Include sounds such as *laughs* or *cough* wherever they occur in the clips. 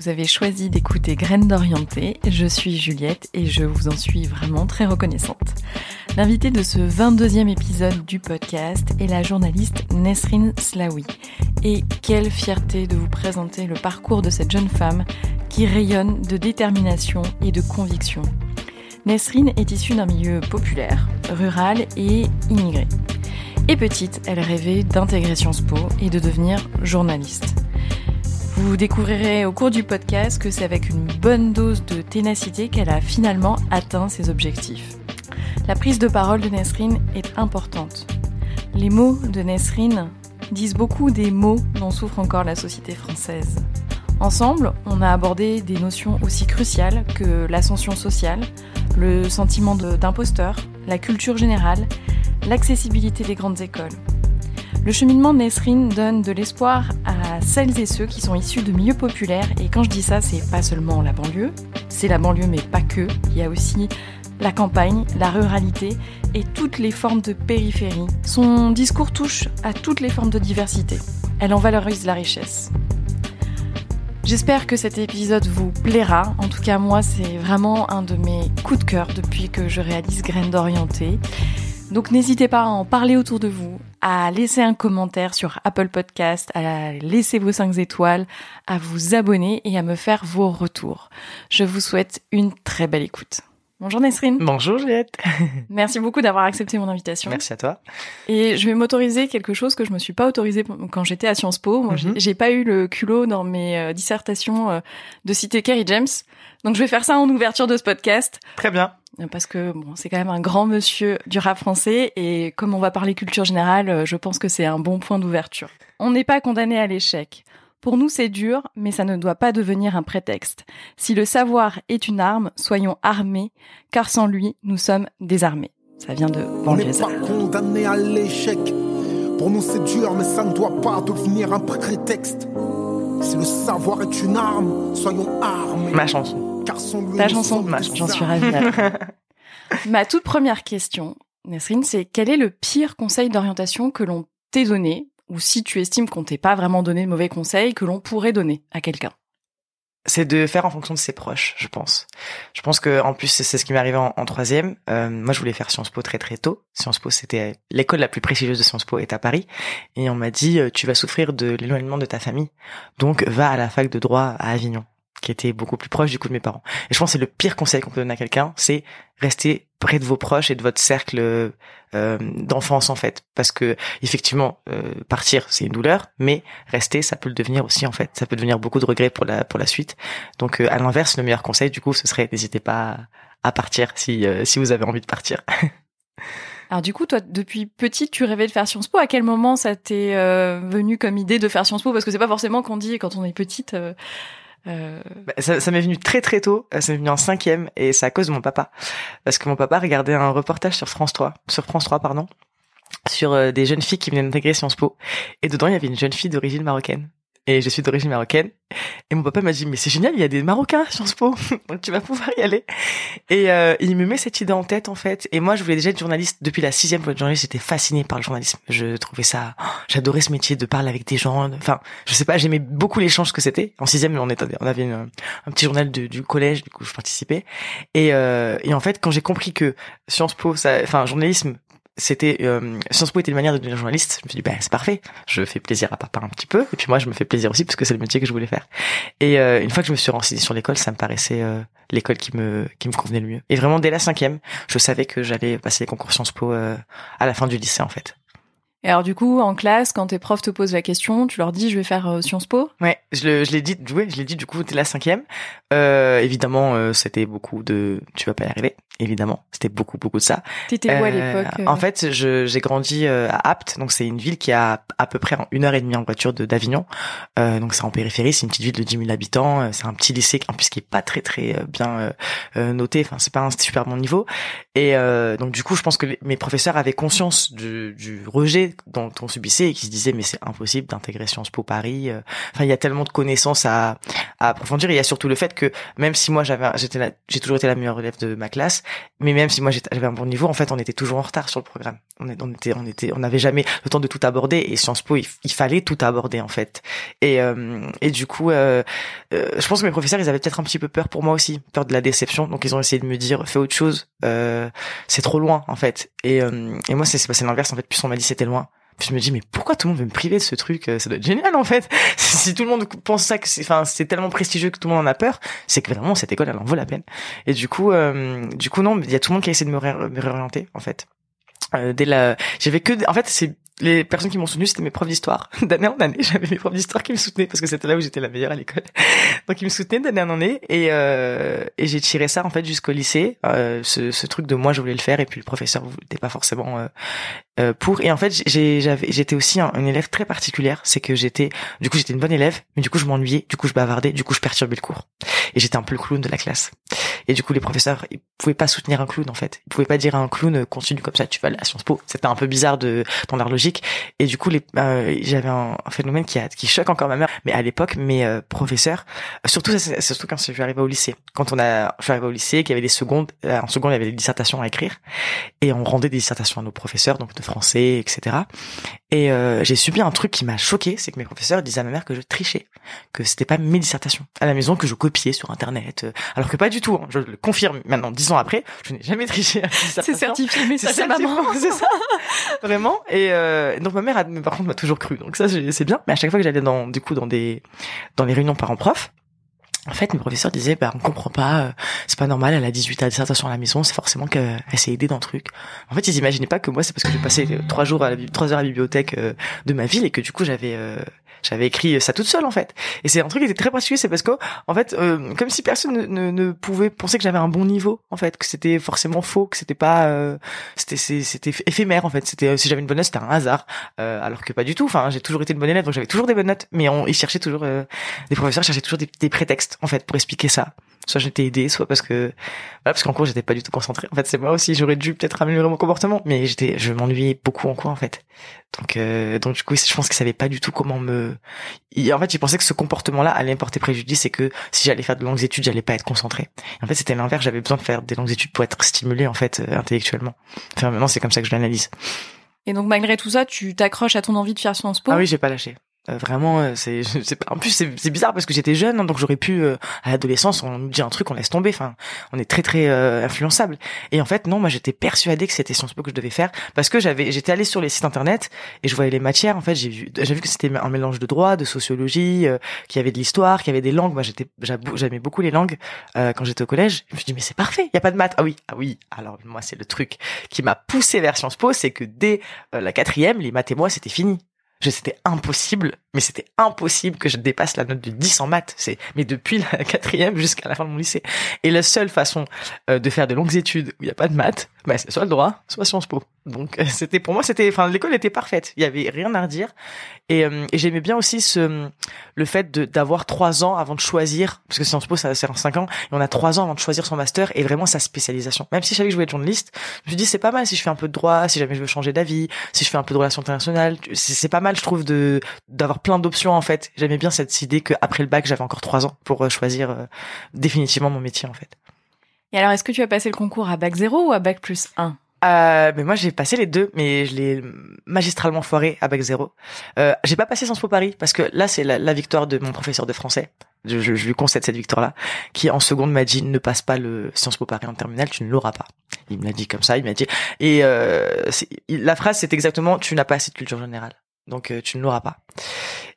Vous avez choisi d'écouter Graines d'Orienté. Je suis Juliette et je vous en suis vraiment très reconnaissante. L'invitée de ce 22e épisode du podcast est la journaliste Nesrine Slaoui. Et quelle fierté de vous présenter le parcours de cette jeune femme qui rayonne de détermination et de conviction. Nesrine est issue d'un milieu populaire, rural et immigré. Et petite, elle rêvait d'intégrer Sciences Po et de devenir journaliste. Vous découvrirez au cours du podcast que c'est avec une bonne dose de ténacité qu'elle a finalement atteint ses objectifs. La prise de parole de Nesrine est importante. Les mots de Nesrine disent beaucoup des mots dont souffre encore la société française. Ensemble, on a abordé des notions aussi cruciales que l'ascension sociale, le sentiment d'imposteur, la culture générale, l'accessibilité des grandes écoles. Le cheminement de Nesrine donne de l'espoir à celles et ceux qui sont issus de milieux populaires. Et quand je dis ça, c'est pas seulement la banlieue, c'est la banlieue, mais pas que. Il y a aussi la campagne, la ruralité et toutes les formes de périphérie. Son discours touche à toutes les formes de diversité. Elle en valorise la richesse. J'espère que cet épisode vous plaira. En tout cas, moi, c'est vraiment un de mes coups de cœur depuis que je réalise Graines d'Orienté. Donc n'hésitez pas à en parler autour de vous, à laisser un commentaire sur Apple Podcast, à laisser vos 5 étoiles, à vous abonner et à me faire vos retours. Je vous souhaite une très belle écoute. Bonjour Nesrine. Bonjour Juliette. *laughs* Merci beaucoup d'avoir accepté mon invitation. Merci à toi. Et je vais m'autoriser quelque chose que je me suis pas autorisé quand j'étais à Sciences Po. Moi, mhm. j'ai pas eu le culot dans mes euh, dissertations euh, de citer Kerry James. Donc je vais faire ça en ouverture de ce podcast. Très bien. Parce que bon, c'est quand même un grand monsieur du rap français et comme on va parler culture générale, euh, je pense que c'est un bon point d'ouverture. On n'est pas condamné à l'échec. Pour nous, c'est dur, mais ça ne doit pas devenir un prétexte. Si le savoir est une arme, soyons armés, car sans lui, nous sommes désarmés. Ça vient de On n'est pas condamné à l'échec. Pour nous, c'est dur, mais ça ne doit pas devenir un prétexte. Si le savoir est une arme, soyons armés. Ma chanson. Ta chanson, j'en suis ravie. *laughs* Ma toute première question, Nesrine, c'est quel est le pire conseil d'orientation que l'on t'ait donné ou si tu estimes qu'on t'ait pas vraiment donné de mauvais conseils que l'on pourrait donner à quelqu'un? C'est de faire en fonction de ses proches, je pense. Je pense que en plus c'est ce qui m'est arrivé en, troisième. Euh, moi, je voulais faire Sciences Po très très tôt. Sciences Po, c'était l'école la plus prestigieuse de Sciences Po est à Paris, et on m'a dit euh, tu vas souffrir de l'éloignement de ta famille, donc va à la fac de droit à Avignon qui était beaucoup plus proche du coup de mes parents. Et je pense que c'est le pire conseil qu'on peut donner à quelqu'un, c'est rester près de vos proches et de votre cercle euh, d'enfance en fait, parce que effectivement euh, partir c'est une douleur, mais rester ça peut le devenir aussi en fait, ça peut devenir beaucoup de regrets pour la pour la suite. Donc euh, à l'inverse, le meilleur conseil du coup ce serait n'hésitez pas à partir si euh, si vous avez envie de partir. *laughs* Alors du coup, toi, depuis petite, tu rêvais de faire Sciences Po. À quel moment ça t'est euh, venu comme idée de faire Sciences Po? Parce que c'est pas forcément qu'on dit quand on est petite. Euh, bah, ça, ça m'est venu très très tôt, euh, ça m'est venu en cinquième et c'est à cause de mon papa. Parce que mon papa regardait un reportage sur France 3, sur France 3 pardon, sur euh, des jeunes filles qui venaient d'intégrer Sciences Po. Et dedans, il y avait une jeune fille d'origine marocaine et je suis d'origine marocaine. Et mon papa m'a dit mais c'est génial, il y a des Marocains sur Sciences Po, *laughs* donc tu vas pouvoir y aller. Et euh, il me met cette idée en tête en fait. Et moi je voulais déjà être journaliste depuis la sixième fois de journaliste. J'étais fascinée par le journalisme. Je trouvais ça, oh, j'adorais ce métier de parler avec des gens. Enfin, je sais pas, j'aimais beaucoup l'échange que c'était. En sixième, on était, on avait un petit journal du collège, du coup je participais. Et, euh, et en fait quand j'ai compris que Sciences Po, ça, enfin journalisme c'était euh, Sciences Po était une manière de devenir journaliste. Je me suis dit bah c'est parfait, je fais plaisir à papa un petit peu et puis moi je me fais plaisir aussi parce que c'est le métier que je voulais faire. Et euh, une fois que je me suis renseigné sur l'école, ça me paraissait euh, l'école qui me qui me convenait le mieux. Et vraiment dès la cinquième, je savais que j'allais passer les concours Sciences Po euh, à la fin du lycée en fait. Et alors du coup, en classe, quand tes profs te posent la question, tu leur dis je vais faire euh, Sciences Po Ouais, je, l'ai dit, ouais, je l'ai dit du coup dès la cinquième. Euh, évidemment, euh, c'était beaucoup de tu vas pas y arriver. Évidemment, c'était beaucoup beaucoup de ça. T'étais où à l'époque En fait, j'ai grandi à Apt, donc c'est une ville qui a à peu près une heure et demie en voiture de d'Avignon. donc c'est en périphérie, c'est une petite ville de 10 000 habitants. c'est un petit lycée en plus qui est pas très très bien noté. Enfin, c'est pas un super bon niveau. Et donc du coup, je pense que mes professeurs avaient conscience du, du rejet dont on subissait et qui se disait mais c'est impossible d'intégrer Sciences Po Paris. euh. Enfin, il y a tellement de connaissances à, à approfondir. Il y a surtout le fait que même si moi j'avais, j'étais, j'ai toujours été la meilleure élève de ma classe, mais même si moi j'avais un bon niveau, en fait, on était toujours en retard sur le programme. On, était, on était, on n'avait jamais le temps de tout aborder. Et Sciences Po, il, fallait tout aborder en fait. Et euh, et du coup, euh, euh, je pense que mes professeurs, ils avaient peut-être un petit peu peur pour moi aussi, peur de la déception. Donc ils ont essayé de me dire, fais autre chose. Euh, c'est trop loin en fait. Et et moi, c'est c'est passé l'inverse en fait. Plus on m'a dit c'était loin. Je me dis mais pourquoi tout le monde veut me priver de ce truc Euh, Ça doit être génial en fait. *laughs* si tout le monde pense ça que c'est, enfin, c'est tellement prestigieux que tout le monde en a peur, c'est que vraiment cette école elle en vaut la peine. Et du coup, euh, du coup non, il y a tout le monde qui a essayé de me, ré- me réorienter en fait. Euh, dès la, j'avais que, en fait, c'est les personnes qui m'ont soutenu, c'était mes profs d'histoire. *laughs* D'année en année, j'avais mes profs d'histoire qui me soutenaient parce que c'était là où j'étais la meilleure à l'école. *laughs* Donc ils me soutenaient d'année en année et euh, et j'ai tiré ça en fait jusqu'au lycée. Euh, ce, ce truc de moi je voulais le faire et puis le professeur n'était pas forcément euh, euh, pour. Et en fait j'étais aussi un, une élève très particulière, c'est que j'étais du coup j'étais une bonne élève, mais du coup je m'ennuyais, du coup je bavardais, du coup je perturbais le cours et j'étais un peu le clown de la classe. Et du coup les professeurs ils pouvaient pas soutenir un clown en fait, ils pouvaient pas dire à un clown euh, continue comme ça, tu vas à Sciences Po. C'était un peu bizarre de dans leur logique. Et du coup les euh, j'avais un, un phénomène qui a qui choque encore ma mère, mais à l'époque mes euh, professeurs surtout ça, c'est- surtout quand je suis arrivé au lycée. Quand on a, je suis arrivé au lycée, qu'il y avait des secondes, euh, en seconde il y avait des dissertations à écrire, et on rendait des dissertations à nos professeurs, donc de français, etc. Et euh, j'ai subi un truc qui m'a choqué, c'est que mes professeurs disaient à ma mère que je trichais, que c'était pas mes dissertations à la maison que je copiais sur internet, euh, alors que pas du tout. hein. je le confirme maintenant, dix ans après, je n'ai jamais triché. C'est certifié, mais c'est maman. *laughs* c'est ça. Vraiment. Et euh, donc ma mère, a, par contre, m'a toujours cru. Donc ça, c'est bien. Mais à chaque fois que j'allais dans, du coup, dans des, dans les réunions parents-prof, en fait, mes professeurs disaient, bah, on comprend pas, euh, c'est pas normal, elle a 18 à dissertation à la maison, c'est forcément qu'elle s'est aidée dans le truc. En fait, ils imaginaient pas que moi, c'est parce que j'ai passé euh, trois jours à la, trois heures à la bibliothèque euh, de ma ville et que du coup, j'avais, euh, j'avais écrit ça toute seule, en fait. Et c'est un truc qui était très particulier, c'est parce que, en fait, euh, comme si personne ne, ne, ne pouvait penser que j'avais un bon niveau, en fait, que c'était forcément faux, que c'était pas, euh, c'était, c'était éphémère, en fait. C'était, euh, si j'avais une bonne note, c'était un hasard. Euh, alors que pas du tout. Enfin, j'ai toujours été une bonne élève, donc j'avais toujours des bonnes notes. Mais on, ils cherchaient toujours, euh, les professeurs cherchaient toujours des, des prétextes, en fait, pour expliquer ça. Soit j'étais aidé, soit parce que, voilà, parce qu'en cours j'étais pas du tout concentré. En fait, c'est moi aussi, j'aurais dû peut-être améliorer mon comportement, mais j'étais, je m'ennuyais beaucoup en cours, en fait. Donc, euh, donc du coup, je pense qu'ils savaient pas du tout comment me. Ils- en fait, ils pensaient que ce comportement-là allait me porter préjudice et que si j'allais faire de longues études, j'allais pas être concentré. En fait, c'était l'inverse. J'avais besoin de faire des longues études pour être stimulé, en fait, euh, intellectuellement. Enfin, maintenant, c'est comme ça que je l'analyse. Et donc malgré tout ça, tu t'accroches à ton envie de faire Sciences Po? Ah oui, j'ai pas lâché. Euh, vraiment, euh, c'est, *laughs* en plus c'est, c'est bizarre parce que j'étais jeune, hein, donc j'aurais pu euh, à l'adolescence on dit un truc, on laisse tomber. Enfin, on est très très euh, influençable. Et en fait, non, moi j'étais persuadée que c'était Sciences Po que je devais faire parce que j'avais, j'étais allé sur les sites internet et je voyais les matières. En fait, j'ai vu, j'ai vu que c'était un mélange de droit, de sociologie, euh, qu'il y avait de l'histoire, qu'il y avait des langues. Moi, j'étais, j'aimais beaucoup les langues quand j'étais au collège. Je me suis dit mais c'est parfait, il y a pas de maths. Ah oui, ah oui. Alors moi c'est le truc qui m'a poussé vers Sciences Po, c'est que dès la quatrième, les maths et moi c'était fini. C'était impossible, mais c'était impossible que je dépasse la note de 10 en maths. C'est, mais depuis la *laughs* quatrième jusqu'à la fin de mon lycée. Et la seule façon euh, de faire de longues études où il n'y a pas de maths, bah, c'est soit le droit, soit Sciences Po. Donc euh, c'était pour moi, c'était, enfin l'école était parfaite. Il y avait rien à redire. Et, euh, et j'aimais bien aussi ce, le fait de, d'avoir trois ans avant de choisir, parce que Sciences Po ça c'est en cinq ans, et on a trois ans avant de choisir son master et vraiment sa spécialisation. Même si je savais que je voulais être journaliste, je me suis dit c'est pas mal si je fais un peu de droit, si jamais je veux changer d'avis, si je fais un peu de relations internationales, c'est, pas mal je trouve de d'avoir plein d'options en fait. J'aimais bien cette idée qu'après le bac j'avais encore trois ans pour euh, choisir euh, définitivement mon métier en fait. Et alors, est-ce que tu as passé le concours à bac 0 ou à bac plus 1 Euh, mais moi j'ai passé les deux, mais je l'ai magistralement foiré à bac zéro. Euh, j'ai pas passé Sciences Po Paris parce que là c'est la, la victoire de mon professeur de français. Je, je, je lui concède cette victoire-là, qui en seconde m'a dit ne passe pas le Sciences Po Paris en terminale, tu ne l'auras pas. Il me l'a dit comme ça, il m'a dit. Et euh, la phrase c'est exactement tu n'as pas assez de culture générale, donc euh, tu ne l'auras pas.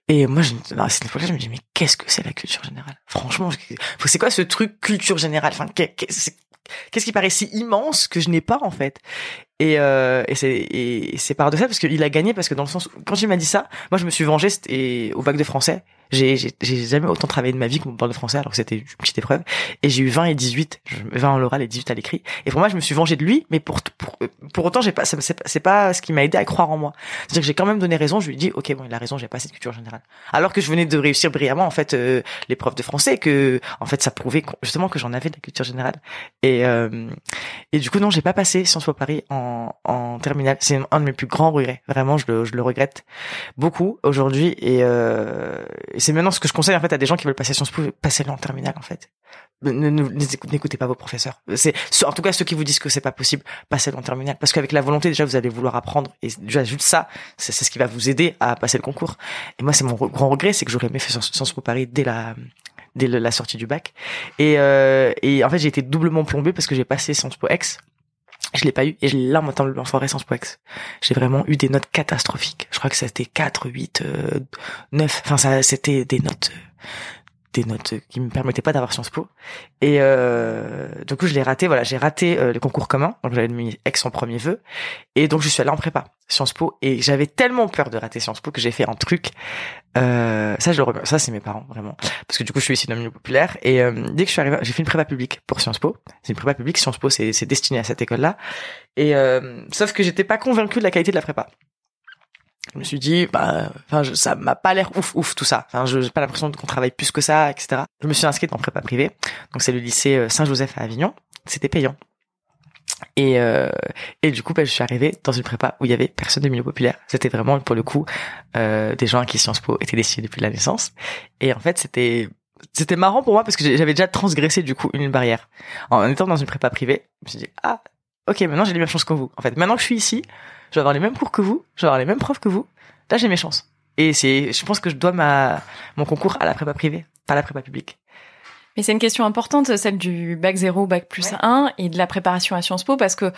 Et moi, je, à cette époque-là, je me dis mais qu'est-ce que c'est la culture générale? Franchement, c'est quoi ce truc culture générale? Enfin, qu'est-ce qui paraît si immense que je n'ai pas en fait? Et, euh, et c'est et c'est paradoxal parce qu'il a gagné parce que dans le sens où, quand il m'a dit ça moi je me suis vengé c'était au bac de français j'ai jamais autant travaillé de ma vie que mon bac de français alors que c'était une petite épreuve et j'ai eu 20 et 18 je- 20 en l'oral et 18 à l'écrit et pour moi je me suis vengé de lui mais pour pour pour autant j'ai pas c'est pas- ce qui m'a aidé à croire en moi c'est-à-dire que j'ai quand même donné raison je lui ai dit OK bon il a raison j'ai pas de culture générale alors que je venais de réussir brillamment en fait euh, l'épreuve de français que en fait ça prouvait justement que j'en avais de la culture générale et euh, et du coup non j'ai pas passé Sciences Po Paris en en, terminale. C'est un de mes plus grands regrets. Vraiment, je le, je le regrette beaucoup aujourd'hui. Et, euh, c'est maintenant ce que je conseille en fait à des gens qui veulent passer Sciences Po, passez-le en terminale en fait. N'écoutez pas vos professeurs. C'est en tout cas ceux qui vous disent que c'est pas possible, passez-le en terminale. Parce qu'avec la volonté déjà vous allez vouloir apprendre. Et déjà juste ça, c'est ce qui va vous aider à passer le concours. Et moi c'est mon grand regret, c'est que j'aurais aimé faire Sciences Po Paris dès la dès la sortie du bac. Et, euh, et en fait, j'ai été doublement plombé parce que j'ai passé Sciences Po Ex. Je l'ai pas eu et je l'ai lamentablement foiré Sciences Po Ex. J'ai vraiment eu des notes catastrophiques. Je crois que c'était 4, 8, euh, 9. Enfin, ça, c'était des notes, euh, des notes qui me permettaient pas d'avoir Sciences Po. Et euh, du coup, je l'ai raté. Voilà, j'ai raté euh, le concours commun. Donc, j'avais mis Ex en premier vœu. Et donc, je suis allé en prépa Sciences Po. Et j'avais tellement peur de rater Sciences Po que j'ai fait un truc. Euh, ça, je le remets- ça, c'est mes parents vraiment parce que du coup je suis ici d'un milieu populaire et euh, dès que je suis arrivé j'ai fait une prépa publique pour Sciences Po c'est une prépa publique Sciences Po c'est destiné à cette école là et euh, sauf que j'étais pas convaincu de la qualité de la prépa je me suis dit bah enfin ça m'a pas l'air ouf ouf tout ça. Enfin je j'ai pas l'impression qu'on travaille plus que ça etc je me suis inscrite en prépa privée. Donc c'est le lycée euh, Saint-Joseph à Avignon. C'était payant. Et euh, et du coup bah, je suis arrivé dans une prépa où il y avait personne de milieu populaire. C'était vraiment pour le coup euh, des gens à qui Sciences Po étaient destinés depuis la naissance. Et en fait, c'était c'était marrant pour moi parce que j'avais déjà transgressé du coup une barrière. En étant dans une prépa privée, je me suis dit ah ok maintenant j'ai les mêmes chances que vous. En fait, maintenant que je suis ici, je vais avoir les mêmes cours que vous, je vais avoir les mêmes profs que vous. Là j'ai mes chances. Et c'est je pense que je dois ma mon concours à la prépa privée, pas à la prépa publique. Mais c'est une question importante, celle du bac 0, bac plus Ouais. 1 et de la préparation à Sciences Po parce que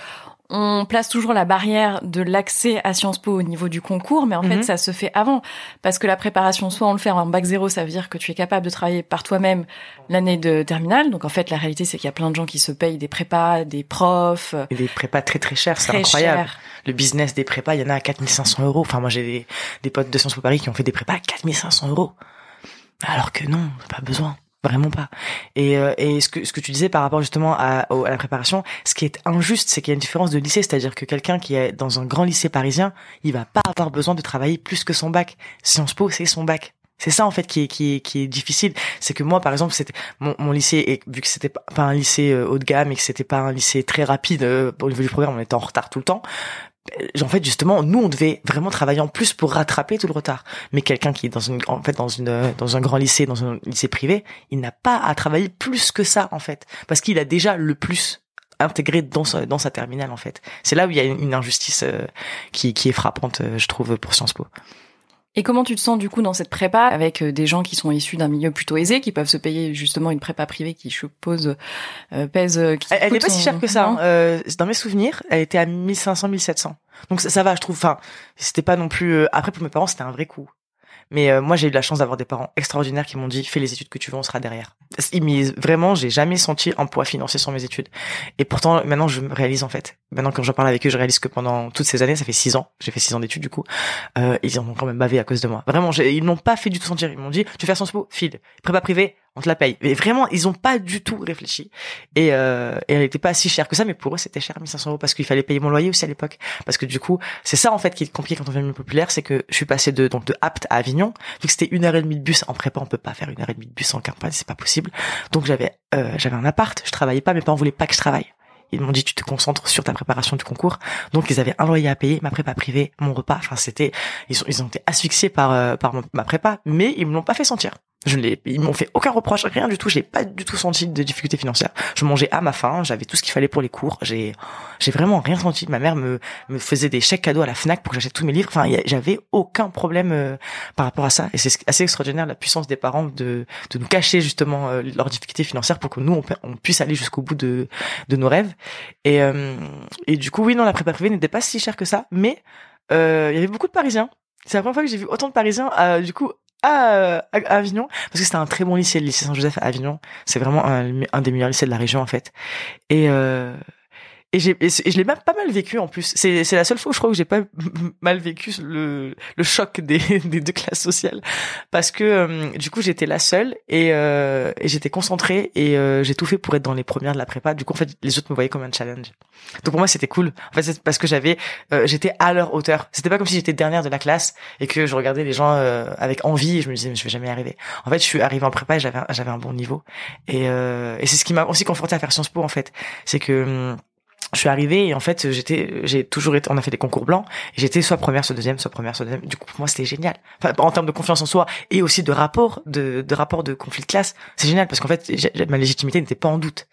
on place toujours la barrière de l'accès à Sciences Po au niveau du concours, mais en fait, Mhm. ça se fait avant. Parce que la préparation, soit on le fait en bac 0, ça veut dire que tu es capable de travailler par toi-même l'année de terminale. Donc en fait, la réalité, c'est qu'il y a plein de gens qui se payent des prépas, des profs, Et des prépas très très chères, c'est incroyable. chers. Le business des prépas, il y en a à 4500 euros. Enfin moi j'ai des, des potes de Sciences Po Paris qui ont fait des prépas à 4500 euros. Alors que non, pas besoin. Vraiment pas. Et, euh, et ce que ce que tu disais par rapport justement à, à la préparation, ce qui est injuste, c'est qu'il y a une différence de lycée, c'est-à-dire que quelqu'un qui est dans un grand lycée parisien, il va pas avoir besoin de travailler plus que son bac. Sciences Po, c'est son bac. C'est ça en fait qui est qui est qui est difficile, c'est que moi par exemple c'était mon, mon lycée et vu que c'était pas pas un lycée euh, haut de gamme et que c'était pas un lycée très rapide euh, au niveau du programme, on était en retard tout le temps. Euh, En fait, justement, nous, on devait vraiment travailler en plus pour rattraper tout le retard. Mais quelqu'un qui est dans une, en fait, dans une, euh, dans un grand lycée, dans un lycée privé, il n'a pas à travailler plus que ça, en fait, parce qu'il a déjà le plus intégré dans sa, dans sa terminale, en fait. C'est là où il y a une injustice euh, qui, qui est frappante, euh, je trouve, pour Sciences Po. Et comment tu te sens du coup dans cette prépa avec euh, des gens qui sont issus d'un milieu plutôt aisé, qui peuvent se payer justement une prépa privée qui, je suppose, euh, pèse. euh, qui Elle, elle coûte est pas si chère que ça. hein. Euh, dans mes souvenirs, elle était à 1500, 1700. Donc ça, ça va, je trouve. Enfin, c'était pas non plus. Après, pour mes parents, c'était un vrai coup. Mais euh, moi, j'ai eu la chance d'avoir des parents extraordinaires qui m'ont dit fais les études que tu veux, on sera derrière. Ils Vraiment, j'ai jamais senti un poids financier sur mes études. Et pourtant, maintenant, je me réalise en fait. Maintenant, quand j'en parle avec eux, je réalise que pendant toutes ces années, ça fait six ans, j'ai fait six ans d'études du coup, euh, ils en ont quand même bavé à cause de moi. Vraiment, ils n'ont pas fait du tout sentir. Ils m'ont dit tu fais Sciences Po, file. Prépa privée, on te la paye. Mais vraiment, ils ont pas du tout réfléchi. Et, euh, et elle était pas si chère que ça, mais pour eux, c'était cher, 1500 euros, parce qu'il fallait payer mon loyer aussi à l'époque. Parce que du coup, c'est ça en fait qui est compliqué quand on vient de populaire, c'est que je suis passé de donc de Apt à Avignon, vu que c'était une heure et demie de bus en prépa, on peut pas faire une heure et demie de bus en campagne, c'est pas possible. Donc j'avais euh, j'avais un appart, je travaillais pas, mes parents voulaient pas que je travaille. Ils m'ont dit tu te concentres sur ta préparation du concours. Donc ils avaient un loyer à payer, ma prépa privée, mon repas. Enfin c'était ils ont été asphyxiés par euh, par ma prépa, mais ils me l'ont pas fait sentir. Je l'ai, ils m'ont fait aucun reproche, rien du tout. J'ai pas du tout senti de difficultés financières. Je mangeais à ma faim, j'avais tout ce qu'il fallait pour les cours. J'ai, j'ai vraiment rien senti. Ma mère me, me faisait des chèques cadeaux à la Fnac pour que j'achète tous mes livres. Enfin, j'avais aucun problème euh, par rapport à ça. Et c'est assez extraordinaire la puissance des parents de, de nous cacher justement euh, leurs difficultés financières pour que nous on puisse aller jusqu'au bout de, de nos rêves. Et, euh, et du coup, oui, non, la prépa privée n'était pas si chère que ça, mais euh, il y avait beaucoup de Parisiens. C'est la première fois que j'ai vu autant de Parisiens, euh, du coup, Avignon, parce que c'était un très bon lycée, le lycée Saint-Joseph à Avignon. C'est vraiment un, un des meilleurs lycées de la région, en fait. Et, euh, et, et je l'ai même pas mal vécu, en plus. C'est, c'est la seule fois où je crois que j'ai pas *laughs* mal vécu le, le choc des, *laughs* des deux classes sociales. Parce que, euh, du coup, j'étais la seule et, euh, et j'étais concentrée et euh, j'ai tout fait pour être dans les premières de la prépa. Du coup, en fait, les autres me voyaient comme un challenge. Donc pour moi, c'était cool. En fait, parce que j'avais, euh, j'étais à leur hauteur. C'était pas comme si j'étais dernière de la classe et que je regardais les gens euh, avec envie et je me disais mais je vais jamais y arriver. En fait, je suis arrivée en prépa et j'avais j'avais un bon niveau et, et c'est ce qui m'a aussi conforté à faire Sciences Po en fait. C'est que hum, je suis arrivée et en fait j'étais j'ai toujours été on a fait des concours blancs et j'étais soit première soit deuxième soit première soit deuxième du coup pour moi c'était génial enfin, en termes de confiance en soi et aussi de rapport de, de rapport de conflit de classe c'est génial parce qu'en fait ma légitimité n'était pas en doute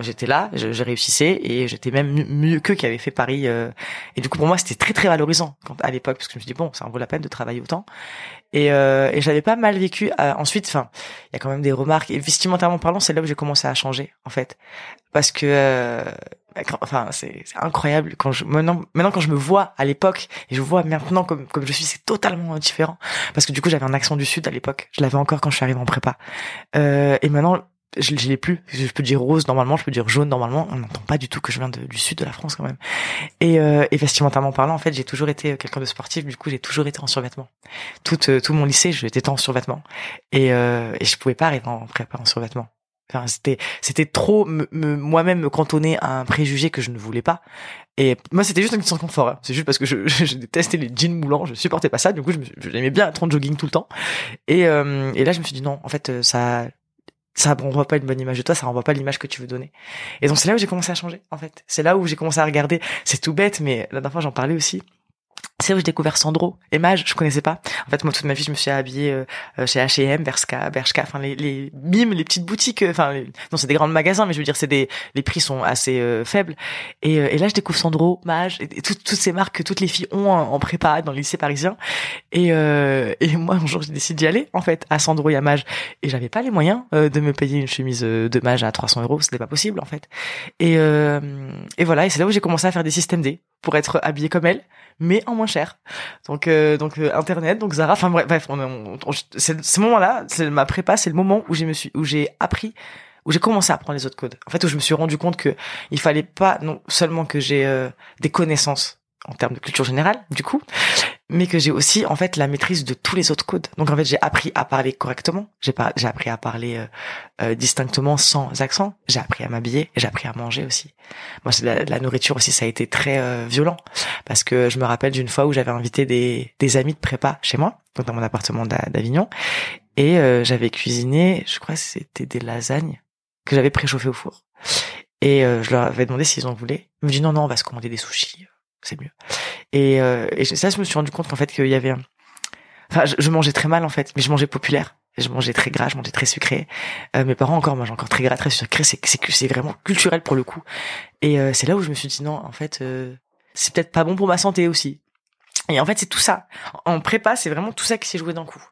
j'étais là, je, je, réussissais et j'étais même mieux qu'eux qui avaient fait Paris. Euh, et du coup pour moi c'était très très valorisant quand, à l'époque parce que je me suis dit bon ça en vaut la peine de travailler autant. Et, euh, et j'avais pas mal vécu. Euh, ensuite, enfin il y a quand même des remarques. Et vestimentairement parlant, c'est là où j'ai commencé à changer en fait parce que euh, enfin c'est incroyable quand je maintenant maintenant quand je me vois à l'époque et je vois maintenant comme comme je suis c'est totalement différent parce que du coup j'avais un accent du sud à l'époque je l'avais encore quand je suis arrivé en prépa euh, et maintenant je, je l'ai plus. Je peux dire rose normalement, je peux dire jaune normalement. On n'entend pas du tout que je viens du sud de la France quand même. Et, euh, et vestimentairement parlant, en fait, j'ai toujours été quelqu'un de sportif. Du coup, j'ai toujours été en survêtement. Tout, euh, tout mon lycée, j'étais en survêtement. Et, euh, et je pouvais pas arriver en prépa en survêtement. Enfin, c'était, c'était trop me, moi-même me cantonner à un préjugé que je ne voulais pas. Et moi, c'était juste une question de confort. Hein. C'est juste parce que *laughs* je, je, détestais les jeans moulants, je supportais pas ça. Du coup, je, j'aimais bien être en jogging tout le temps. Et, euh, et là, je me suis dit non, en fait, ça, ça renvoie pas une bonne image de toi, ça renvoie pas l'image que tu veux donner. Et donc c'est là où j'ai commencé à changer, en fait. C'est là où j'ai commencé à regarder. C'est tout bête, mais la dernière fois j'en parlais aussi c'est où j'ai découvert Sandro et Mage, je connaissais pas. En fait, moi toute ma vie, je me suis habillée euh, euh, chez H&M, Bershka, Bershka, enfin les les les petites boutiques, euh, enfin non, c'est des grands magasins, mais je veux dire c'est des les prix sont assez faibles. Et, et là, je découvre Sandro, Mage, et, toutes ces marques que toutes les filles ont en, prépa dans le lycée parisien. Et et moi un jour, j'ai décidé d'y aller en fait à Sandro et à Mage, et j'avais pas les moyens de me payer une chemise de Mage à 300 euros, c'était pas possible en fait. Et et voilà, et c'est là où j'ai commencé à faire des systèmes D pour être habillée comme elle mais en moins cher. Donc euh, donc euh, internet, donc Zara, enfin bref, on, on, ce moment-là, c'est ma prépa, c'est le moment où j'ai appris où j'ai commencé à apprendre les autres codes. En fait, où je me suis rendu compte que il fallait pas non seulement que j'ai euh, des connaissances en termes de culture générale, du coup, mais que j'ai aussi en fait la maîtrise de tous les autres codes. Donc en fait, j'ai appris à parler correctement, j'ai pas, j'ai appris à parler euh, euh, distinctement sans accent, j'ai appris à m'habiller, j'ai appris à manger aussi. Moi, c'est la, la, nourriture aussi, ça a été très euh, violent parce que je me rappelle d'une fois où j'avais invité des, des amis de prépa chez moi, donc dans mon appartement d'Avignon, et j'avais cuisiné, je crois que c'était des lasagnes que j'avais préchauffées au four. Et je leur avais demandé s'ils en voulaient. Ils me dit non non, on va se commander des sushis c'est mieux. Et, euh, et ça, je me suis rendu compte qu'en fait, qu'il y avait un... Enfin, je, mangeais très mal, en fait, mais je mangeais populaire. Je mangeais très gras, je mangeais très sucré. Euh, mes parents encore mangent encore très gras, très sucré. C'est vraiment culturel pour le coup. Et euh, c'est là où je me suis dit non, en fait, euh, c'est peut-être pas bon pour ma santé aussi. Et en fait, c'est tout ça. En prépa, c'est vraiment tout ça qui s'est joué d'un coup.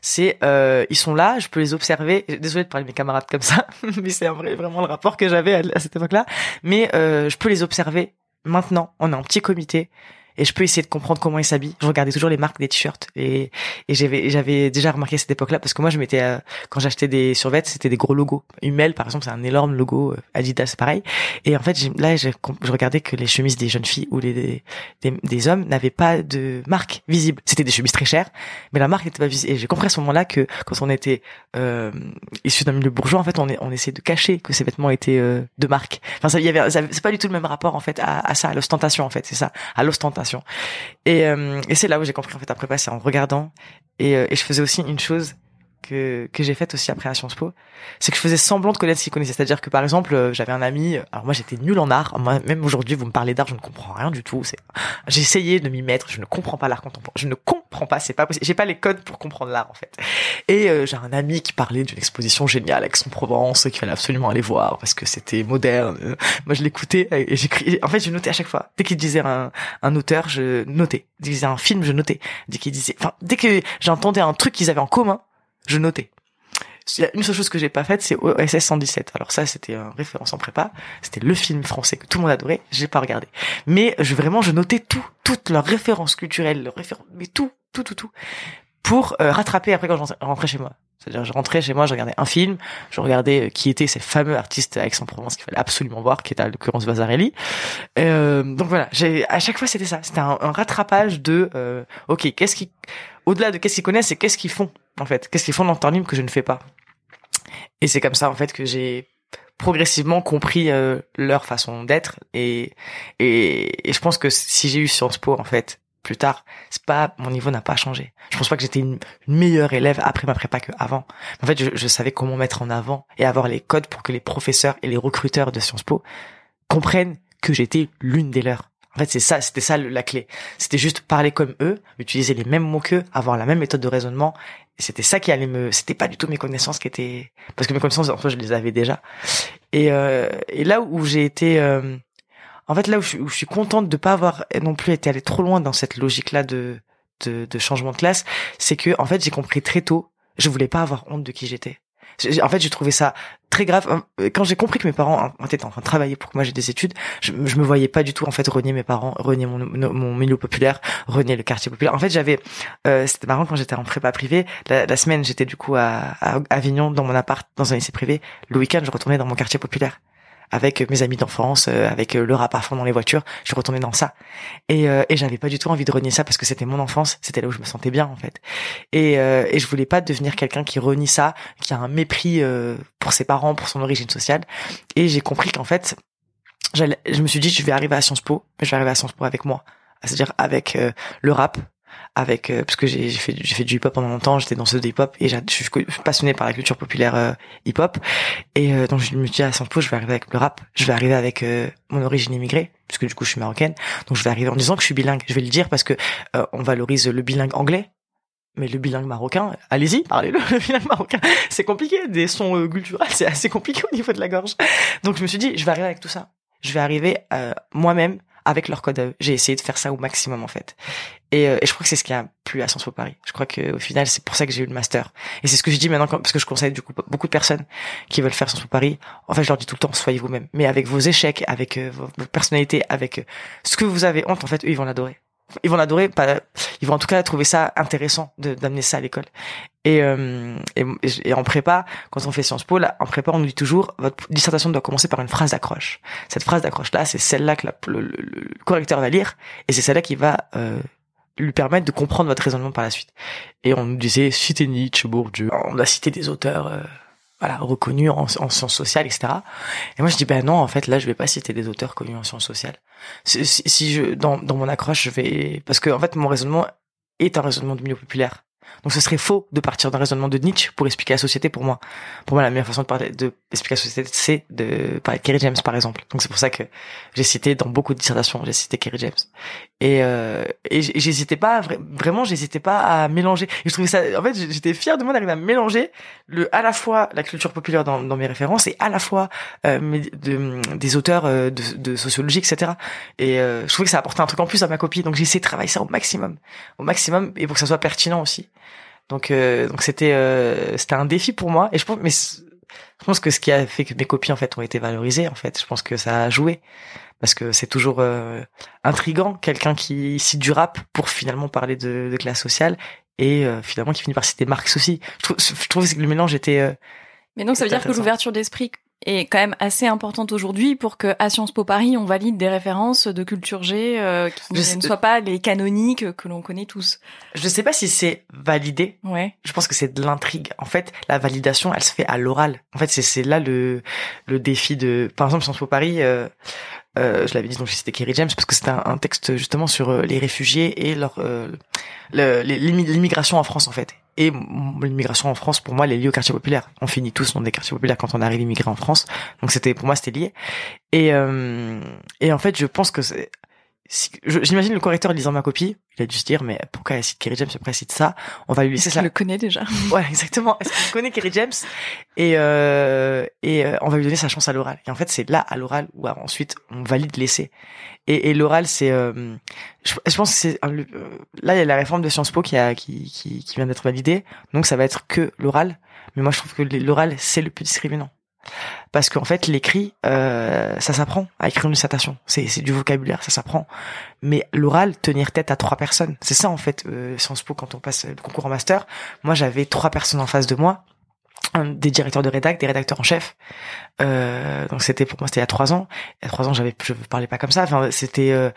C'est euh, ils sont là, je peux les observer. Désolée de parler de mes camarades comme ça, *laughs* mais c'est vrai, vraiment le rapport que j'avais à, à, cette époque-là. Mais euh, je peux les observer maintenant, on est en petit comité et je peux essayer de comprendre comment ils s'habillent. Je regardais toujours les marques des t-shirts et, et j'avais déjà remarqué cette époque-là parce que moi je m'étais euh, quand j'achetais des survêtements c'était des gros logos. Hummel par exemple c'est un énorme logo, euh, Adidas pareil. Et en fait là je, je regardais que les chemises des jeunes filles ou les des, des, hommes n'avaient pas de marque visible. C'était des chemises très chères, mais la marque n'était pas visible. Et j'ai compris à ce moment-là que quand on était euh, issu d'un milieu bourgeois en fait on est, on essayait de cacher que ces vêtements étaient euh, de marque. Enfin ça y avait c'est pas du tout le même rapport en fait à, à ça à l'ostentation en fait c'est ça à l'ostentation et, euh, et c'est là où j'ai compris en fait après passer en regardant. Euh, et je faisais aussi une chose que, que j'ai faite aussi après à Sciences Po, c'est que je faisais semblant de connaître ce qu'il connaissait. C'est-à-dire que par exemple, euh, j'avais un ami, alors moi j'étais nul en art, moi, même aujourd'hui vous me parlez d'art, je ne comprends rien du tout. C'est, j'ai essayé de m'y mettre, je ne comprends pas l'art contemporain, je ne comprends pas, c'est pas possible. J'ai pas les codes pour comprendre l'art en fait. Et euh, j'ai un ami qui parlait d'une exposition géniale Aix-en-Provence qu'il fallait absolument aller voir parce que c'était moderne. Moi je l'écoutais et j'écris. En fait, je notais à chaque fois. Dès qu'il disait un, un auteur, je notais. Dès qu'il disait un film, je notais. Dès qu'il disait, enfin, dès que j'entendais un truc qu'ils avaient en commun, je notais. Une seule chose que j'ai pas faite, c'est OSS 117. Alors ça, c'était un référence en prépa. C'était le film français que tout le monde adorait. J'ai pas regardé. Mais je, vraiment, je notais tout, toutes leurs références culturelles, leurs références, mais tout, tout, tout, tout, pour euh, rattraper après quand je rentrais chez moi. C'est-à-dire, je rentrais chez moi, je regardais un film, je regardais euh, qui étaient ces fameux artistes Aix-en-Provence qu'il fallait absolument voir, qui était à l'occurrence Vasarelli. Euh, donc voilà, j'ai à chaque fois c'était ça, c'était un, rattrapage de, euh, ok, qu'est-ce qui, au-delà de qu'est-ce qu'ils connaissent, c'est qu'est-ce qu'ils font en fait, qu'est-ce qu'ils font dans le temps libre que je ne fais pas? Et c'est comme ça en fait que j'ai progressivement compris euh, leur façon d'être et, et, je pense que si j'ai eu Sciences Po en fait plus tard, c'est pas mon niveau n'a pas changé. Je pense pas que j'étais une, meilleure élève après ma prépa qu'avant. En fait, je, je, savais comment mettre en avant et avoir les codes pour que les professeurs et les recruteurs de Sciences Po comprennent que j'étais l'une des leurs. En fait, c'est ça, c'était ça la clé. C'était juste parler comme eux, utiliser les mêmes mots qu'eux, avoir la même méthode de raisonnement. C'était ça qui allait me, c'était pas du tout mes connaissances qui étaient, parce que mes connaissances, en fait, je les avais déjà. Et, euh, et là où j'ai été, euh, en fait, là où je, suis contente de pas avoir non plus été allé trop loin dans cette logique-là de, de, de changement de classe, c'est que, en fait, j'ai compris très tôt, je voulais pas avoir honte de qui j'étais en fait, j'ai trouvé ça très grave. Euh, quand j'ai compris que mes parents étaient en train de travailler pour que moi j'ai des études, je, je me voyais pas du tout en fait renier mes parents, renier mon, milieu populaire, renier le quartier populaire. En fait, j'avais, euh, c'était marrant quand j'étais en prépa privée. La, la semaine, j'étais du coup à, à Avignon dans mon appart, dans un lycée privé. Le week-end, je retournais dans mon quartier populaire avec mes amis d'enfance, euh, avec euh, le rap à fond dans les voitures. Je suis retourné dans ça. Et, euh, et j'avais pas du tout envie de renier ça parce que c'était mon enfance, c'était là où je me sentais bien en fait. Et, et je voulais pas devenir quelqu'un qui renie ça, qui a un mépris pour ses parents, pour son origine sociale. Et j'ai compris qu'en fait, je me suis dit je vais arriver à Sciences Po, mais je vais arriver à Sciences Po avec moi, c'est-à-dire avec le rap, avec euh, parce que j'ai fait j'ai fait du hip hop pendant longtemps j'étais dans ce hip hop et je suis passionné par la culture populaire euh, hip hop et euh, donc je me suis dit à Sciences Po je vais arriver avec le rap je vais arriver avec mon origine immigrée puisque du coup je suis marocaine donc je vais arriver en disant que je suis bilingue je vais le dire parce que on valorise le bilingue anglais mais le bilingue marocain, allez-y, parlez-le, *laughs* le bilingue marocain. C'est compliqué, des sons culturels, c'est assez compliqué au niveau de la gorge. Donc je me suis dit, je vais arriver avec tout ça. Je vais arriver moi-même avec leur code J'ai essayé de faire ça au maximum en fait. Et, euh, et je crois que c'est ce qui a plu à Sciences Po Paris. Je crois que au final c'est pour ça que j'ai eu le master. Et c'est ce que je dis maintenant parce que je conseille du coup beaucoup de personnes qui veulent faire Sciences Po Paris. En fait, je leur dis tout le temps soyez vous-même, mais avec vos échecs, avec euh, vos, personnalités, avec euh, ce que vous avez honte en fait, eux ils vont l'adorer ils vont l'adorer pas ils vont en tout cas trouver ça intéressant d'amener ça à l'école et, euh, et, en prépa quand on fait Sciences Po là en prépa on nous dit toujours votre dissertation doit commencer par une phrase d'accroche cette phrase d'accroche là c'est celle là que le, correcteur va lire et c'est celle là qui va euh, lui permettre de comprendre votre raisonnement par la suite. Et on nous disait citer Nietzsche Bourdieu on a cité des auteurs euh, voilà reconnus en, en, sciences sociales etc et moi je dis ben non en fait là je vais pas citer des auteurs connus en sciences sociales. Si, si je dans, dans mon accroche je vais parce que en fait mon raisonnement est un raisonnement de milieu populaire donc ce serait faux de partir d'un raisonnement de Nietzsche pour expliquer la société pour moi. Pour moi, la meilleure façon de parler de expliquer la société, c'est de parler de Kerry James par exemple. Donc c'est pour ça que j'ai cité dans beaucoup de dissertations, j'ai cité Kerry James. Et, euh, et j'hésitais pas vraiment, j'hésitais pas à mélanger. Et je trouvais ça, en fait, j'étais fier de moi d'arriver à mélanger le à la fois la culture populaire dans, dans mes références et à la fois euh, de, des auteurs euh, de, de sociologie, etc. Et euh, je trouvais que ça apportait un truc en plus à ma copie. Donc j'ai essayé de travailler ça au maximum, au maximum, et pour que ça soit pertinent aussi. Donc euh, donc c'était euh, c'était un défi pour moi. Et je pense mais je pense que ce qui a fait que mes copies en fait ont été valorisées en fait, je pense que ça a joué. Parce que c'est toujours euh, intrigant quelqu'un qui cite du rap pour finalement parler de, de classe sociale et finalement qui finit par citer Marx aussi. Je trouve, je trouve que le mélange était mais donc ça veut dire que l'ouverture d'esprit est quand même assez importante aujourd'hui pour que à Sciences Po Paris on valide des références de culture G euh, qui ne soient pas les canoniques que l'on connaît tous. Je sais pas si c'est validé. Ouais. Je pense que c'est de l'intrigue. En fait, la validation, elle se fait à l'oral. En fait, c'est là le le défi de par exemple Sciences Po Paris euh, euh, je l'avais dit donc c'était Kerry James parce que c'était un, texte justement sur euh, les réfugiés et leur euh, l'immigration en France en fait et l'immigration en France, pour moi, elle est liée au quartier populaire. On finit tous dans des quartiers populaires quand on arrive immigrer en France. Donc c'était, pour moi, c'était lié. Et, euh, et en fait, je pense que c'est, j'imagine le correcteur lisant ma copie, il a dû se dire, mais pourquoi elle cite Kerry James, après elle cite ça? On va lui laisser ça. le connaît déjà. *laughs* Ouais, exactement. Est-ce qu'il connaît Kerry James? Et, euh, et euh, on va lui donner sa chance à l'oral. Et en fait, c'est là, à l'oral, où ensuite, on valide l'essai. Et, et l'oral, c'est, euh, je, je, pense que c'est, euh, là, il y a la réforme de Sciences Po qui a, qui, qui, qui vient d'être validée. Donc, ça va être que l'oral. Mais moi, je trouve que l'oral, c'est le plus discriminant. Parce qu'en fait, l'écrit, euh, ça s'apprend à écrire une. C'est, c'est du vocabulaire, ça s'apprend. Mais l'oral, tenir tête à trois personnes, c'est ça en fait, euh, Sciences Po quand on passe le concours en master. Moi, j'avais trois personnes en face de moi des directeurs de rédac, des rédacteurs en chef. Euh, donc c'était pour moi c'était il y a trois ans. Il y a trois ans j'avais je parlais pas comme ça. Enfin c'était euh,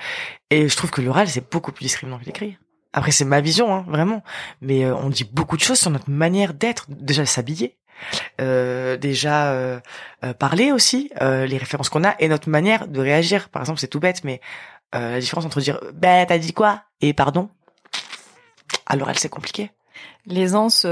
et je trouve que l'oral c'est beaucoup plus discriminant que l'écrit. Après c'est ma vision hein, vraiment. Mais euh, on dit beaucoup de choses sur notre manière d'être, déjà s'habiller, euh, déjà euh, parler aussi, les références qu'on a et notre manière de réagir. Par exemple c'est tout bête mais la différence entre dire bah t'as dit quoi? et pardon. À l'oral c'est compliqué. L'aisance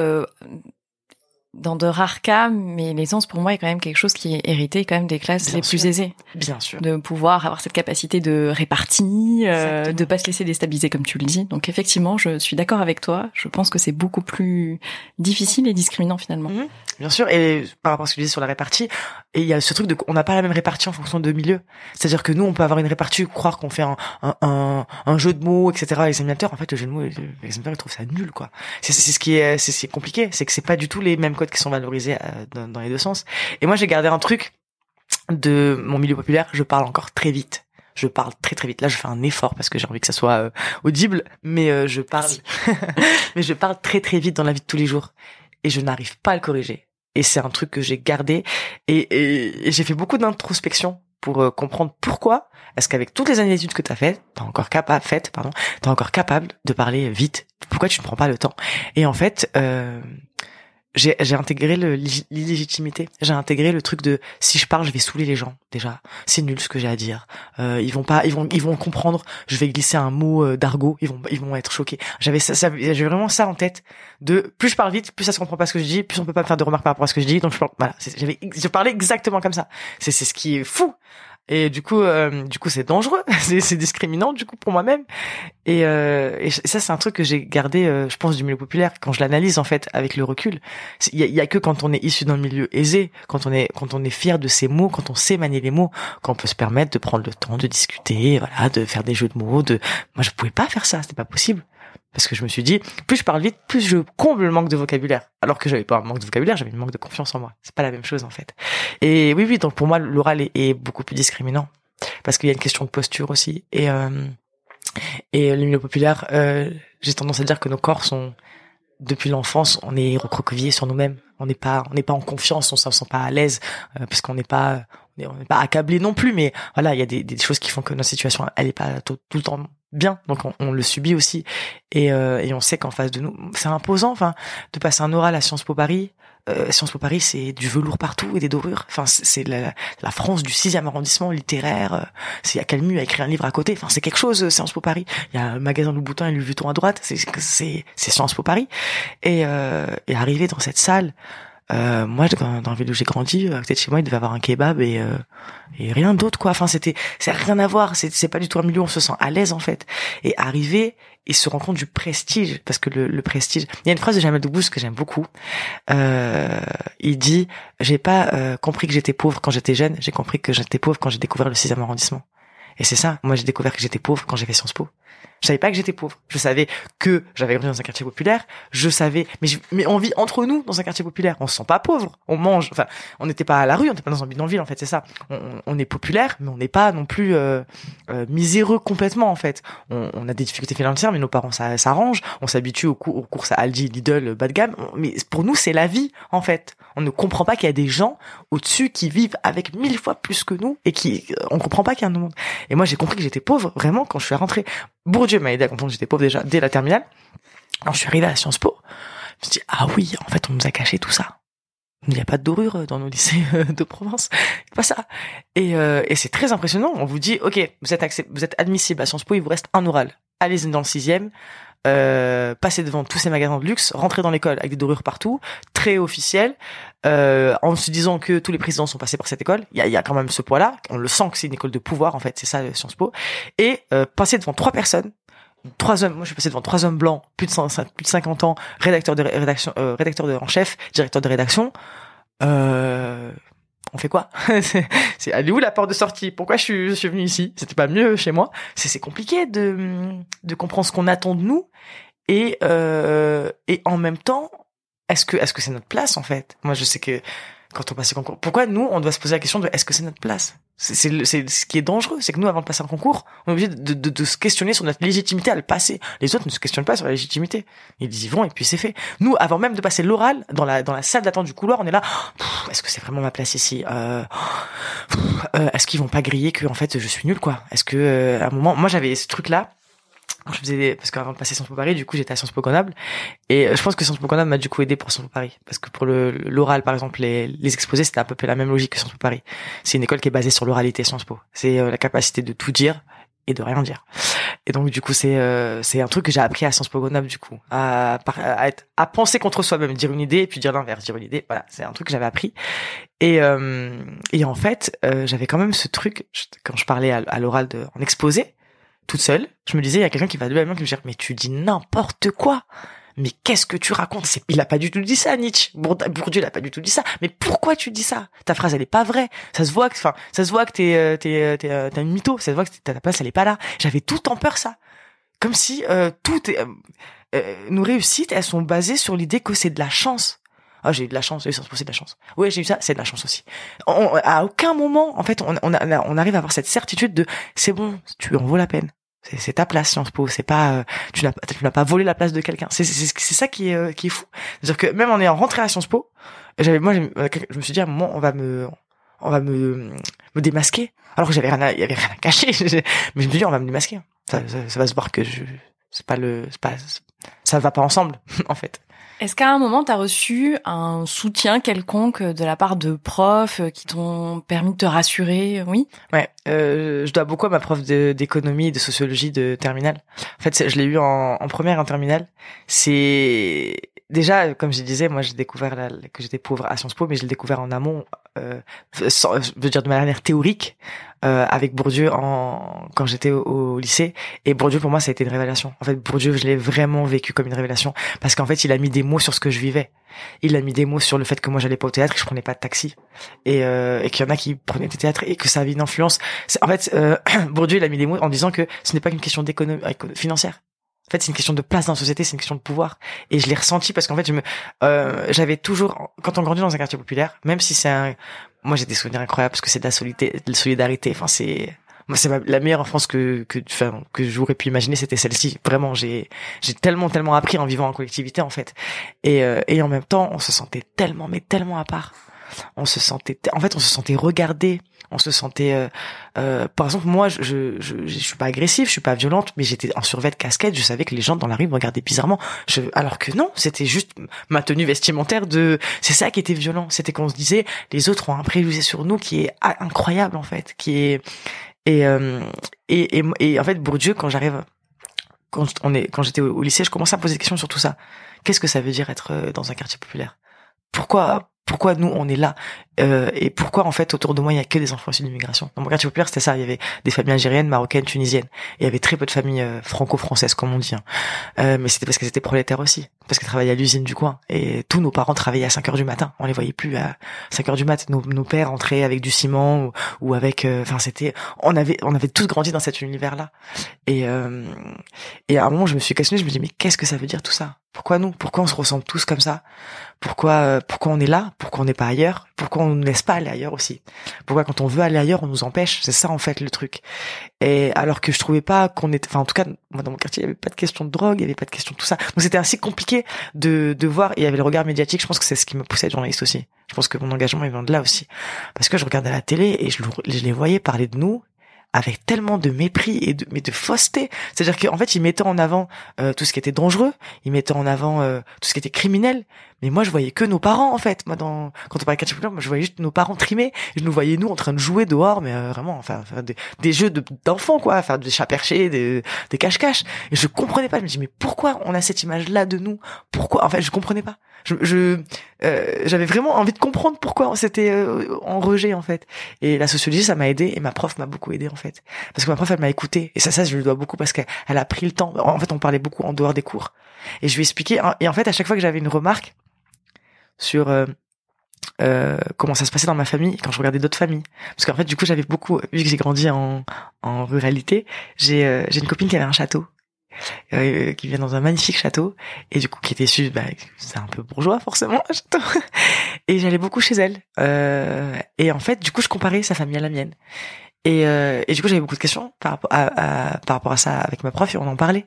dans de rares cas, mais l'aisance pour moi est quand même quelque chose qui est hérité quand même des classes les plus aisées. Bien sûr. De pouvoir avoir cette capacité de répartie, euh, de pas se laisser déstabiliser comme tu le dis. Donc effectivement, je suis d'accord avec toi. Je pense que c'est beaucoup plus difficile et discriminant finalement. Mhm. Bien sûr. Et par rapport à ce que tu disais sur la répartie, et il y a ce truc de on n'a pas la même répartie en fonction de milieu. C'est-à-dire que nous, on peut avoir une répartie, croire qu'on fait un, un, un, jeu de mots, etc. Les animateurs, en fait, le jeu de mots, les animateurs, ils trouvent ça nul, quoi. C'est ce qui est, c'est compliqué, c'est que c'est pas du tout les mêmes codes qui sont valorisés euh, dans, les deux sens. Et moi, j'ai gardé un truc de mon milieu populaire. Je parle encore très vite je parle très très vite. Là, je fais un effort parce que j'ai envie que ça soit euh, audible, mais euh, je parle, *laughs* mais je parle très très vite dans la vie de tous les jours et je n'arrive pas à le corriger. Et c'est un truc que j'ai gardé et, et, j'ai fait beaucoup d'introspection pour comprendre pourquoi est-ce qu'avec toutes les années d'études que tu as faites, t'es encore capable, faites, pardon, t'es encore capable de parler vite. Pourquoi tu ne prends pas le temps? Et en fait, j'ai intégré l'illégitimité. J'ai intégré le truc de si je parle, je vais saouler les gens. Déjà, c'est nul ce que j'ai à dire. Euh, ils vont pas, ils vont ils vont comprendre. Je vais glisser un mot euh, d'argot, ils vont ils vont être choqués. J'avais ça, ça vraiment ça en tête. De plus je parle vite, plus ça se comprend pas ce que je dis, plus on peut pas me faire de remarques par rapport à ce que je dis. Donc je voilà, j'avais je parlais exactement comme ça. C'est c'est ce qui est fou. Et du coup, euh, du coup, c'est dangereux, *laughs* c'est discriminant du coup pour moi-même. Et, euh, et, ça, c'est un truc que j'ai gardé, euh, je pense, du milieu populaire quand je l'analyse en fait avec le recul. Il y a, y a, que quand on est issu d'un milieu aisé, quand on est quand on est fier de ses mots, quand on sait manier les mots, qu'on peut se permettre de prendre le temps de discuter, voilà, de faire des jeux de mots. De, moi, je pouvais pas faire ça, c'était pas possible. Parce que je me suis dit, plus je parle vite, plus je comble le manque de vocabulaire. Alors que j'avais pas un manque de vocabulaire, j'avais un manque de confiance en moi. C'est pas la même chose en fait. Et oui, oui, donc pour moi, l'oral est, beaucoup plus discriminant. Parce qu'il y a une question de posture aussi. Et, euh, et le milieu populaire, euh, j'ai tendance à dire que nos corps sont, depuis l'enfance, on est recroquevillés sur nous-mêmes. On n'est pas, on n'est pas en confiance, on se sent pas à l'aise, euh, parce qu'on n'est pas, on n'est pas accablé non plus. Mais voilà, il y a des, choses qui font que notre situation, elle est pas tout le temps bien, donc on, le subit aussi, et, euh, et on sait qu'en face de nous, c'est imposant, enfin, de passer un oral à Sciences Po Paris. Euh, Sciences Po Paris, c'est du velours partout et des dorures. Enfin, c'est la, la, France du sixième arrondissement littéraire. Euh, c'est il y a écrit un livre à côté. Enfin, c'est quelque chose. Euh, Sciences Po Paris. Il y a un magasin Louis Boutin et Louis Vuitton à droite. C'est Sciences Po Paris. Et euh, et arriver dans cette salle euh, moi, dans, dans la ville où j'ai grandi, à côté de chez moi, il devait avoir un kebab et, euh, et rien d'autre, quoi. Enfin, c'était, c'est rien à voir. C'est, c'est pas du tout un milieu on se sent à l'aise, en fait. Et arriver et se rendre compte du prestige, parce que le, le prestige. Il y a une phrase de Jamel Debbouze que j'aime beaucoup. Euh, il dit, j'ai pas euh, compris que j'étais pauvre quand j'étais jeune. J'ai compris que j'étais pauvre quand j'ai découvert le sixième arrondissement. Et c'est ça. Moi, j'ai découvert que j'étais pauvre quand j'ai fait Sciences Po. Je savais pas que j'étais pauvre. Je savais que j'avais grandi dans un quartier populaire. Je savais, mais mais on vit entre nous dans un quartier populaire. On se sent pas pauvre. On mange. Enfin, on n'était pas à la rue. On n'était pas dans un bidonville. En fait, c'est ça. On, on, est populaire, mais on n'est pas non plus euh, euh, miséreux complètement. En fait, on, on, a des difficultés financières, mais nos parents s'arrangent. On s'habitue aux, courses à Aldi, Lidl, bas de gamme. Mais pour nous, c'est la vie. En fait, on ne comprend pas qu'il y a des gens au-dessus qui vivent avec mille fois plus que nous et qui euh, on comprend pas qu'il y a un monde. Et moi, j'ai compris que j'étais pauvre vraiment quand je suis rentré. Bourdieu m'a aidé à comprendre que j'étais pauvre déjà dès la terminale. Quand je suis arrivé à Sciences Po, je me dit, ah oui, en fait, on nous a caché tout ça. Il n'y a pas de dorure dans nos lycées *laughs* de province. pas ça. Et, euh, et c'est très impressionnant. On vous dit, ok, vous êtes, vous êtes admissible à Sciences Po, il vous reste un oral. Allez dans le sixième, euh, passer devant tous ces magasins de luxe, rentrer dans l'école avec des dorures partout, très officiel, euh, en se disant que tous les présidents sont passés par cette école. Il y a, y a, quand même ce poids-là. On le sent que c'est une école de pouvoir, en fait, c'est ça Sciences Po. Et euh, passer devant trois personnes, trois hommes. Moi, je suis passé devant trois hommes blancs, plus de 100, plus de 50 ans, rédacteur de rédaction, euh, rédacteur en chef, directeur de rédaction. Euh, on fait quoi *laughs* C'est elle est où la porte de sortie? Pourquoi je suis, je suis venu ici? C'était pas mieux chez moi? C'est compliqué de de comprendre ce qu'on attend de nous et euh, et en même temps, est-ce que est-ce que c'est notre place en fait? Moi, je sais que quand on passe le concours, pourquoi nous on doit se poser la question de est-ce que c'est notre place? C'est c'est ce qui est dangereux, c'est que nous avant de passer un concours, on est obligé de, de, de, se questionner sur notre légitimité à le passer. Les autres ne se questionnent pas sur la légitimité. Ils y vont et puis c'est fait. Nous, avant même de passer l'oral dans la dans la salle d'attente du couloir, on est là. Est-ce que c'est vraiment ma place ici? Euh, euh, Est-ce qu'ils vont pas griller que en fait je suis nul quoi? Est-ce que euh, à un moment, moi j'avais ce truc là je faisais parce qu'avant de passer Sciences Po Paris, du coup, j'étais à Sciences Po Grenoble et euh, je pense que Sciences Po Grenoble m'a du coup aidé pour Sciences Po Paris parce que pour le l'oral par exemple les les exposés, c'était à peu près la même logique que Sciences Po Paris. C'est une école qui est basée sur l'oralité Sciences Po. C'est euh, la capacité de tout dire et de rien dire. Et donc du coup c'est euh, c'est un truc que j'ai appris à Sciences Po Grenoble du coup à, à, être, à penser contre soi-même, dire une idée et puis dire l'inverse, dire une idée. Voilà, c'est un truc que j'avais appris. Et euh, et en fait euh, j'avais quand même ce truc quand je parlais à, l'oral de en exposé toute seule, je me disais il y a quelqu'un qui va de la main qui me dit mais tu dis n'importe quoi mais qu'est-ce que tu racontes? Il a pas du tout dit ça, Nietzsche. Bourdieu, il a pas du tout dit ça. Mais pourquoi tu dis ça? Ta phrase, elle est pas vraie. Ça se voit que, enfin, ça se voit que t'es, euh, t'es, euh, t'es, euh, t'es une mytho. Ça se voit que ta place, elle est pas là. J'avais tout en peur ça. Comme si euh, tout est, nos réussites, elles sont basées sur l'idée que c'est de la chance. Ah, j'ai eu de la chance, c'est de la chance. Oui, j'ai eu ça, c'est de la chance aussi. à aucun moment, en fait, on, on, on arrive à avoir cette certitude de c'est bon, tu en vaut la peine. C'est ta place Sciences Po, c'est pas euh, tu n'as tu n'as pas volé la place de quelqu'un. C'est c'est ça qui est euh, qui est fou. C'est-à-dire que même en ayant rentré à Sciences Po, j'avais moi euh, je me suis dit à un moment on va me on va me me démasquer alors que j'avais rien il y avait rien à cacher *laughs* mais je me suis dit on va me démasquer. Ça, ça, va se voir que je c'est pas le c'est pas ça va pas ensemble *laughs* en fait. Est-ce qu'à un moment, tu as reçu un soutien quelconque de la part de profs qui t'ont permis de te rassurer? Oui. Ouais, euh, je dois beaucoup à ma prof d'économie et de sociologie de terminale. En fait, je l'ai eu en, en, première en terminale. C'est déjà, comme je disais, moi j'ai découvert que j'étais pauvre à Sciences Po, mais je l'ai découvert en amont, euh, je veux dire de manière théorique, euh, avec Bourdieu en quand j'étais au, lycée. Et Bourdieu pour moi ça a été une révélation. En fait, Bourdieu je l'ai vraiment vécu comme une révélation parce qu'en fait il a mis des mots sur ce que je vivais. Il a mis des mots sur le fait que moi j'allais pas au théâtre, que je prenais pas de taxi, et, euh, et qu'il y en a qui prenaient des théâtres et que ça avait une influence. En fait, euh, *clears throat* Bourdieu il a mis des mots en disant que ce n'est pas qu'une question d'économie financière en fait, c'est une question de place dans la société, c'est une question de pouvoir. Et je l'ai ressenti parce qu'en fait, je me, euh, j'avais toujours, quand on grandit dans un quartier populaire, même si c'est un, moi j'ai des souvenirs incroyables parce que c'est de la solidarité. Enfin, c'est, moi c'est la meilleure enfance que que enfin que j'aurais pu imaginer, c'était celle-ci. Vraiment, j'ai j'ai tellement tellement appris en vivant en collectivité en fait. Et euh, et en même temps, on se sentait tellement mais tellement à part. On se sentait, en fait, on se sentait regardé. On se sentait euh, euh, par exemple moi je, je, je, je suis pas agressive je suis pas violente mais j'étais en survêt de casquette je savais que les gens dans la rue me regardaient bizarrement. Je, alors que non c'était juste ma tenue vestimentaire de c'est ça qui était violent. C'était qu'on se disait les autres ont un préjugé sur nous qui est incroyable en fait qui est et euh, et, et, et en fait Bourdieu quand j'arrive quand on est quand j'étais au, lycée je commençais à me poser des questions sur tout ça. Qu'est-ce que ça veut dire être euh, dans un quartier populaire? Pourquoi? Pourquoi nous on est là euh, et pourquoi en fait autour de moi il y a que des enfants issus d'immigration. Dans mon quartier populaire c'était ça, il y avait des familles algériennes, marocaines, tunisiennes. Il y avait très peu de familles euh, franco-françaises comme on dit. Hein. Euh, mais c'était parce qu'elles étaient prolétaires aussi, parce qu'elles travaillaient à l'usine du coin. Et tous nos parents travaillaient à 5 heures du matin. On les voyait plus à 5 heures du matin. Nos, nos pères entraient avec du ciment ou, ou avec, euh, enfin c'était, on avait on avait tous grandi dans cet univers là. Et et à un moment je me suis questionné, je me dis mais qu'est-ce que ça veut dire tout ça? Pourquoi nous? Pourquoi on se ressemble tous comme ça? Pourquoi, euh, pourquoi on est là? Pourquoi on n'est pas ailleurs Pourquoi on ne laisse pas aller ailleurs aussi Pourquoi quand on veut aller ailleurs, on nous empêche C'est ça en fait le truc. Et alors que je trouvais pas qu'on était, enfin en tout cas, moi dans mon quartier, il y avait pas de question de drogue, il y avait pas de question de tout ça. Donc c'était assez compliqué de de voir. Il y avait le regard médiatique. Je pense que c'est ce qui me poussait à être journaliste aussi. Je pense que mon engagement il vient de là aussi, parce que je regardais la télé et je les voyais parler de nous avec tellement de mépris et de mais de fausseté. C'est-à-dire qu'en fait, ils mettaient en avant euh, tout ce qui était dangereux, ils mettaient en avant euh, tout ce qui était criminel. Mais moi, je voyais que nos parents en fait. Moi, dans quand on parlait de moi, je voyais juste nos parents trimés. Je nous voyais nous en train de jouer dehors, mais euh, vraiment, enfin, faire des, des jeux d'enfants quoi, faire des chats perchés, des, des cache-cache. Et je comprenais pas. Je me dis mais pourquoi on a cette image-là de nous? Pourquoi? En fait, je comprenais pas. Je, je j'avais vraiment envie de comprendre pourquoi c'était en rejet en fait. Et la sociologie, ça m'a aidé et ma prof m'a beaucoup aidé en fait. Parce que ma prof, elle m'a écouté. Et ça, ça, je lui dois beaucoup parce qu'elle a pris le temps. En fait, on parlait beaucoup en dehors des cours. Et je lui ai expliqué. Et en fait, à chaque fois que j'avais une remarque sur euh, euh, comment ça se passait dans ma famille quand je regardais d'autres familles parce qu'en fait du coup j'avais beaucoup vu que j'ai grandi en, en ruralité j'ai euh, j'ai une copine qui avait un château euh, qui vient dans un magnifique château et du coup qui était issu bah, c'est un peu bourgeois forcément un château. *laughs* Et j'allais beaucoup chez elle. Euh, et en fait du coup je comparais sa famille à la mienne. Et, euh, et du coup, j'avais beaucoup de questions par rapport à, par rapport à ça avec ma prof et on en parlait.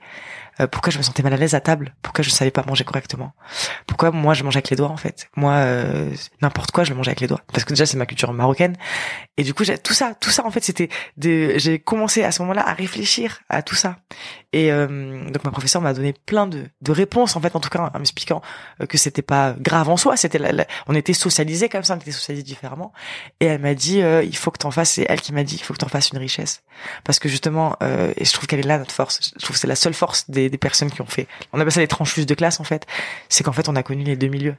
Euh, pourquoi je me sentais mal à l'aise à table, pourquoi je savais pas manger correctement, pourquoi moi je mangeais avec les doigts en fait? Moi, euh, n'importe quoi, je le mangeais avec les doigts, parce que déjà c'est ma culture marocaine. Et du coup, tout ça, tout ça en fait, c'était, j'ai commencé à ce moment-là à réfléchir à tout ça. Et euh, donc ma professeure m'a donné plein de, de réponses en fait, en tout cas en m'expliquant que c'était pas grave en soi, c'était, on était socialisés comme ça, on était socialisés différemment. Et elle m'a dit, il faut que t'en fasses, c'est elle qui m'a dit, il faut que t'en fasses une richesse, parce que justement, et je trouve qu'elle est là notre force. Je trouve c'est la seule force des, des, personnes qui ont fait. On appelle ça les tranchuses de classe en fait. C'est qu'en fait on a connu les deux milieux.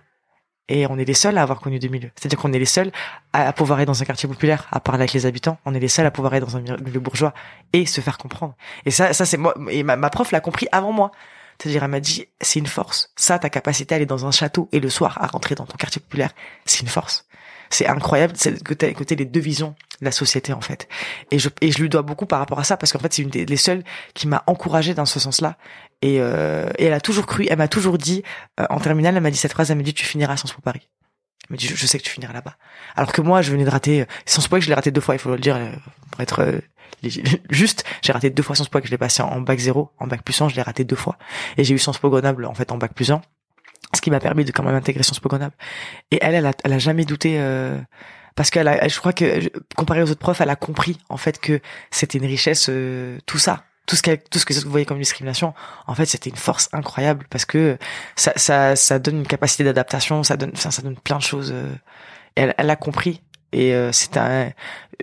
Et on est les seuls à avoir connu deux milieux. C'est-à-dire qu'on est les seuls à, pouvoir être dans un quartier populaire, à parler avec les habitants. On est les seuls à pouvoir être dans un milieu bourgeois et se faire comprendre. Et ça, ça c'est moi. Et ma, ma prof l'a compris avant moi. C'est-à-dire, elle m'a dit, c'est une force. Ça, ta capacité à aller dans un château et le soir à rentrer dans ton quartier populaire, c'est une force c'est incroyable que tu écouté les deux visions de la société en fait. Et je et je lui dois beaucoup par rapport à ça parce qu'en fait c'est une des seules qui m'a encouragé dans ce sens-là. Et, euh, et elle a toujours cru, elle m'a toujours dit euh, en terminale, elle m'a dit cette phrase, elle m'a dit tu finiras Sciences Po Paris. Elle m'a dit je, sais que tu finiras là-bas. Alors que moi je venais de rater euh, Sciences Po que je l'ai raté deux fois, il faut le dire pour être *laughs* juste, j'ai raté deux fois Sciences Po que je l'ai passé en, bac 0, en bac plus 1, je l'ai raté deux fois. Et j'ai eu Sciences Po Grenoble en fait en bac plus 1 ce qui m'a permis de quand même intégrer Sciences Po Grenoble. Et elle, elle a, elle a jamais douté. Euh, parce qu'elle a, je crois que comparé aux autres profs, elle a compris en fait que c'était une richesse euh, tout ça, tout ce tout ce que vous voyez comme discrimination, en fait c'était une force incroyable parce que ça, ça, ça donne une capacité d'adaptation, ça donne, enfin, ça donne plein de choses. Euh, elle, elle a compris et euh, c'est un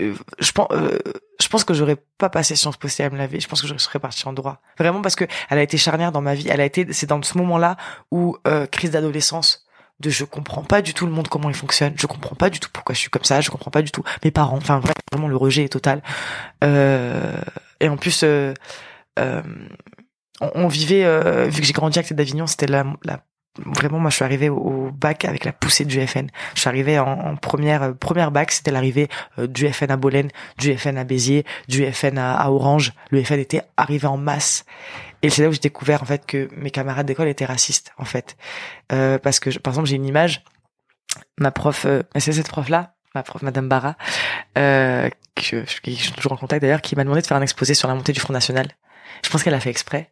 euh, je pense euh, je pense que j'aurais pas passé Sciences Po à me laver je pense que je serais partie en droit. Vraiment parce que elle a été charnière dans ma vie. Elle a été c'est dans ce moment-là où crise d'adolescence de je comprends pas du tout le monde comment il fonctionne. Je comprends pas du tout pourquoi je suis comme ça. Je comprends pas du tout mes parents. Enfin vraiment le rejet est total. Et en plus on, on, vivait vu que j'ai grandi avec cette d'Avignon c'était la, la vraiment moi je suis arrivé au, bac avec la poussée du FN je suis arrivé en, première euh, première bac c'était l'arrivée euh, du FN à Bolène du FN à Béziers du FN à, Orange. Le FN était arrivé en masse. Et c'est là où j'ai découvert en fait que mes camarades d'école étaient racistes en fait. Euh, parce que par exemple j'ai une image. Ma prof c'est cette prof là ma prof Madame Barra que je, je suis toujours en contact d'ailleurs qui m'a demandé de faire un exposé sur la montée du Front National. Je pense qu'elle a fait exprès